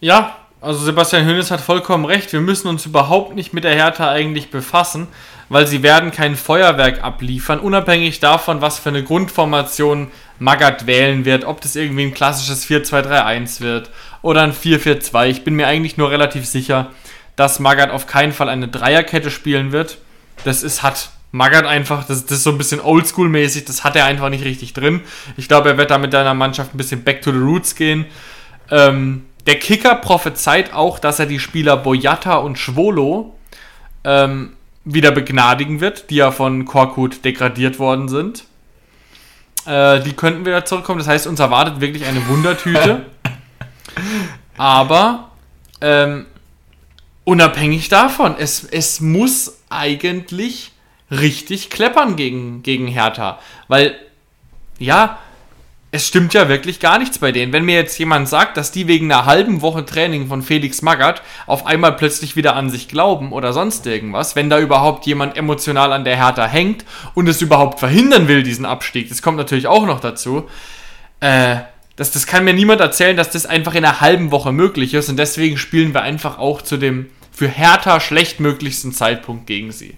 Speaker 3: Ja, also Sebastian Hönes hat vollkommen recht. Wir müssen uns überhaupt nicht mit der Hertha eigentlich befassen, weil sie werden kein Feuerwerk abliefern, unabhängig davon, was für eine Grundformation Magath wählen wird, ob das irgendwie ein klassisches 4-2-3-1 wird oder ein 4-4-2. Ich bin mir eigentlich nur relativ sicher, dass Magath auf keinen Fall eine Dreierkette spielen wird. Das ist, hat Magath einfach, das, das ist so ein bisschen oldschool-mäßig, das hat er einfach nicht richtig drin. Ich glaube, er wird da mit deiner Mannschaft ein bisschen back to the roots gehen. Ähm, der Kicker prophezeit auch, dass er die Spieler Boyata und Schwolo ähm, wieder begnadigen wird, die ja von Korkut degradiert worden sind. Äh, die könnten wieder zurückkommen. Das heißt, uns erwartet wirklich eine Wundertüte. Aber ähm, unabhängig davon, es, es muss eigentlich richtig kleppern gegen, gegen Hertha. Weil, ja, es stimmt ja wirklich gar nichts bei denen. Wenn mir jetzt jemand sagt, dass die wegen einer halben Woche Training von Felix Magath auf einmal plötzlich wieder an sich glauben oder sonst irgendwas, wenn da überhaupt jemand emotional an der Hertha hängt und es überhaupt verhindern will, diesen Abstieg, das kommt natürlich auch noch dazu, äh, das, das kann mir niemand erzählen, dass das einfach in einer halben Woche möglich ist und deswegen spielen wir einfach auch zu dem für Hertha schlechtmöglichsten Zeitpunkt gegen sie.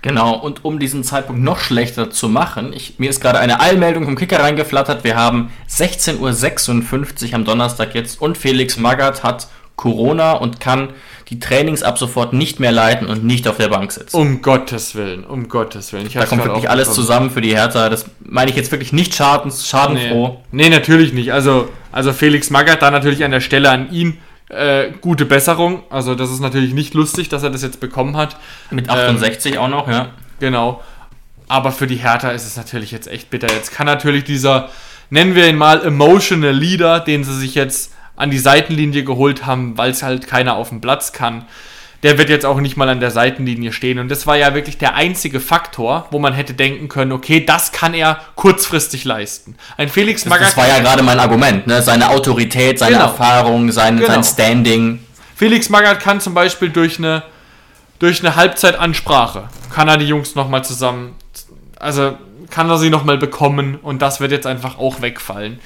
Speaker 2: Genau, und um diesen Zeitpunkt noch schlechter zu machen, ich, mir ist gerade eine Eilmeldung vom Kicker reingeflattert. Wir haben 16.56 Uhr am Donnerstag jetzt und Felix Magath hat Corona und kann die Trainings ab sofort nicht mehr leiten und nicht auf der Bank sitzen.
Speaker 3: Um Gottes Willen, um Gottes Willen.
Speaker 2: Ich da kommt wirklich alles zusammen für die Hertha. Das meine ich jetzt wirklich nicht schadens, schadenfroh.
Speaker 3: Nee. nee, natürlich nicht. Also, also Felix Magath da natürlich an der Stelle an ihn äh, gute Besserung. Also das ist natürlich nicht lustig, dass er das jetzt bekommen hat.
Speaker 2: Mit 68 ähm, auch noch, ja.
Speaker 3: Genau. Aber für die Hertha ist es natürlich jetzt echt bitter. Jetzt kann natürlich dieser, nennen wir ihn mal, emotional Leader, den sie sich jetzt an die Seitenlinie geholt haben, weil es halt keiner auf dem Platz kann, der wird jetzt auch nicht mal an der Seitenlinie stehen. Und das war ja wirklich der einzige Faktor, wo man hätte denken können, okay, das kann er kurzfristig leisten. Ein Felix
Speaker 2: Magath. Das, das war ja gerade mein Argument, ne? seine Autorität, seine genau. Erfahrung, sein, genau. sein Standing.
Speaker 3: Felix Magath kann zum Beispiel durch eine, durch eine Halbzeitansprache, kann er die Jungs nochmal zusammen, also kann er sie nochmal bekommen und das wird jetzt einfach auch wegfallen.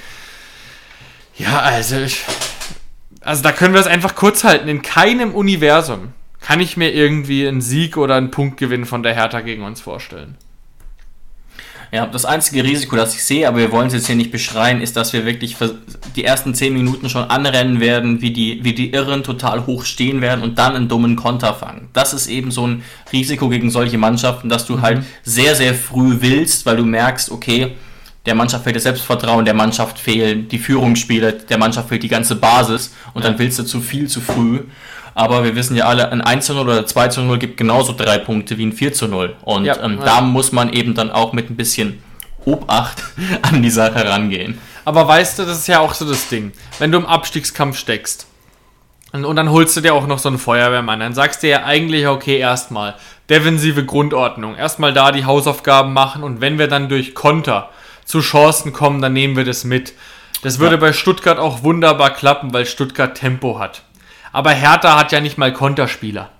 Speaker 3: Ja, also ich, also da können wir es einfach kurz halten. In keinem Universum kann ich mir irgendwie einen Sieg oder einen Punktgewinn von der Hertha gegen uns vorstellen.
Speaker 2: Ja, das einzige Risiko, das ich sehe, aber wir wollen es jetzt hier nicht beschreien, ist, dass wir wirklich die ersten 10 Minuten schon anrennen werden, wie die, wie die Irren total hoch stehen werden und dann einen dummen Konter fangen. Das ist eben so ein Risiko gegen solche Mannschaften, dass du mhm. halt sehr, sehr früh willst, weil du merkst, okay, der Mannschaft fehlt das Selbstvertrauen, der Mannschaft fehlen die Führungsspiele, der Mannschaft fehlt die ganze Basis und dann willst du zu viel zu früh. Aber wir wissen ja alle, ein 1 zu 0 oder 2 zu 0 gibt genauso drei Punkte wie ein 4 zu 0. Und ja, ähm, ja. da muss man eben dann auch mit ein bisschen Obacht an die Sache rangehen.
Speaker 3: Aber weißt du, das ist ja auch so das Ding. Wenn du im Abstiegskampf steckst und dann holst du dir auch noch so einen Feuerwehrmann, dann sagst du ja eigentlich, okay, erstmal defensive Grundordnung, erstmal da die Hausaufgaben machen und wenn wir dann durch Konter zu Chancen kommen, dann nehmen wir das mit. Das würde ja. bei Stuttgart auch wunderbar klappen, weil Stuttgart Tempo hat. Aber Hertha hat ja nicht mal Konterspieler.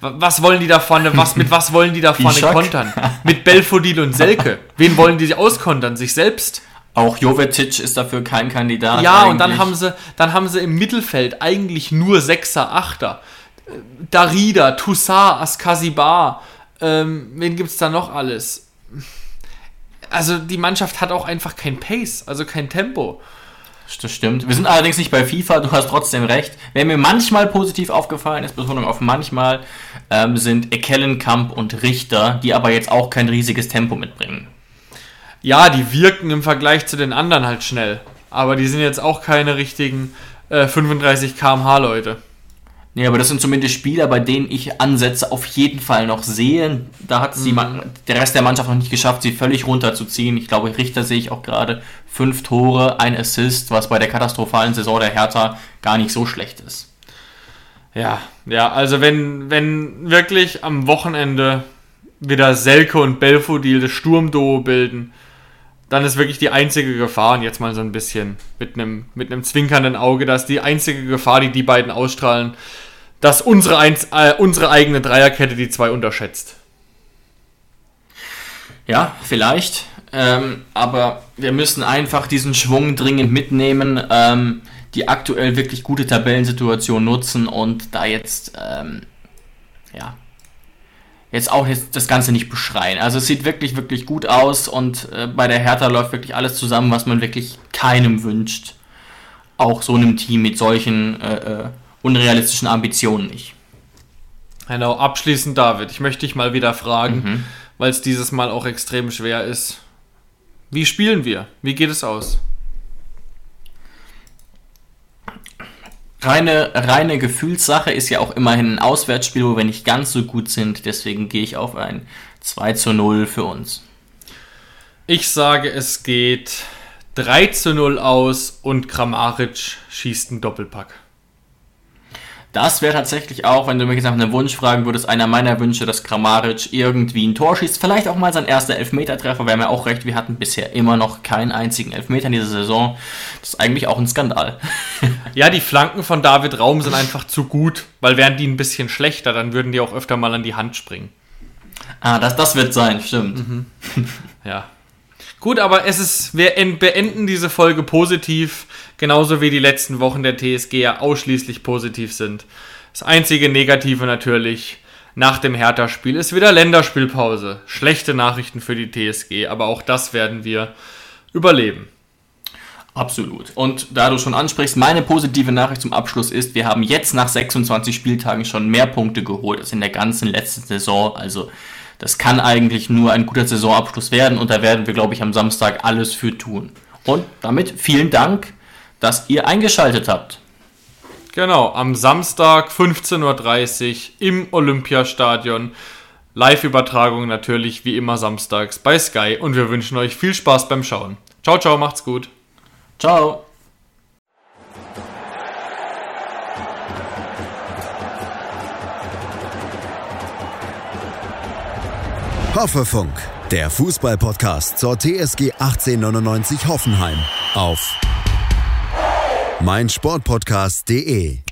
Speaker 3: Was wollen die da vorne, was, mit was wollen die da vorne kontern? Mit Belfodil und Selke. Wen wollen die auskontern? Sich selbst?
Speaker 2: Auch Jovetic ist dafür kein Kandidat.
Speaker 3: Ja, eigentlich. und dann haben, sie, dann haben sie im Mittelfeld eigentlich nur Sechser, Achter. Darida, Toussaint, Askasibar. Ähm, wen gibt es da noch alles? also die Mannschaft hat auch einfach kein Pace, also kein Tempo.
Speaker 2: Das stimmt. Wir sind allerdings nicht bei FIFA, du hast trotzdem recht. Wer mir manchmal positiv aufgefallen ist, Betonung auf manchmal, ähm, sind Ekellenkamp und Richter, die aber jetzt auch kein riesiges Tempo mitbringen.
Speaker 3: Ja, die wirken im Vergleich zu den anderen halt schnell. Aber die sind jetzt auch keine richtigen äh, 35 km/h Leute.
Speaker 2: Nee, aber das sind zumindest Spieler, bei denen ich Ansätze auf jeden Fall noch sehe. Da hat sie mhm. der Rest der Mannschaft noch nicht geschafft, sie völlig runterzuziehen. Ich glaube, Richter sehe ich auch gerade fünf Tore, ein Assist, was bei der katastrophalen Saison der Hertha gar nicht so schlecht ist.
Speaker 3: Ja, ja, also wenn, wenn wirklich am Wochenende wieder Selke und Belfodil das Sturmduo bilden, dann ist wirklich die einzige Gefahr, und jetzt mal so ein bisschen mit einem, mit einem zwinkernden Auge, dass die einzige Gefahr, die die beiden ausstrahlen, dass unsere, eins, äh, unsere eigene Dreierkette die zwei unterschätzt.
Speaker 2: Ja, vielleicht. Ähm, aber wir müssen einfach diesen Schwung dringend mitnehmen. Ähm, die die aktuell wirklich gute Tabellensituation nutzen und da jetzt, ähm, ja, jetzt auch jetzt das Ganze nicht beschreien. Also es sieht wirklich, wirklich gut aus und äh, bei der Hertha läuft wirklich alles zusammen, was man wirklich keinem wünscht. Auch so einem Team mit solchen äh, äh, unrealistischen Ambitionen nicht.
Speaker 3: Genau, abschließend David, ich möchte dich mal wieder fragen, mhm. weil es dieses Mal auch extrem schwer ist. Wie spielen wir? Wie geht es aus?
Speaker 2: Reine, reine Gefühlssache ist ja auch immerhin ein Auswärtsspiel, wo wir nicht ganz so gut sind. Deswegen gehe ich auf ein 2 zu 0 für uns.
Speaker 3: Ich sage, es geht 3 zu 0 aus und Kramaric schießt einen Doppelpack.
Speaker 2: Das wäre tatsächlich auch, wenn du mich jetzt nach einem Wunsch fragen würdest, einer meiner Wünsche, dass Kramaric irgendwie ein Tor schießt. Vielleicht auch mal sein erster Elfmetertreffer, wäre mir auch recht. Wir hatten bisher immer noch keinen einzigen Elfmeter in dieser Saison. Das ist eigentlich auch ein Skandal.
Speaker 3: ja, die Flanken von David Raum sind einfach zu gut, weil wären die ein bisschen schlechter, dann würden die auch öfter mal an die Hand springen.
Speaker 2: Ah, das, das wird sein, stimmt. Mhm.
Speaker 3: ja. Gut, aber es ist, wir beenden diese Folge positiv, genauso wie die letzten Wochen der TSG ja ausschließlich positiv sind. Das einzige Negative natürlich nach dem Hertha-Spiel ist wieder Länderspielpause. Schlechte Nachrichten für die TSG, aber auch das werden wir überleben.
Speaker 2: Absolut. Und da du schon ansprichst, meine positive Nachricht zum Abschluss ist, wir haben jetzt nach 26 Spieltagen schon mehr Punkte geholt als in der ganzen letzten Saison. Also das kann eigentlich nur ein guter Saisonabschluss werden und da werden wir, glaube ich, am Samstag alles für tun. Und damit vielen Dank, dass ihr eingeschaltet habt.
Speaker 3: Genau, am Samstag 15.30 Uhr im Olympiastadion. Live-Übertragung natürlich wie immer samstags bei Sky und wir wünschen euch viel Spaß beim Schauen. Ciao, ciao, macht's gut.
Speaker 2: Ciao.
Speaker 1: Hoffefunk, der Fußballpodcast zur TSG 1899 Hoffenheim auf meinsportpodcast.de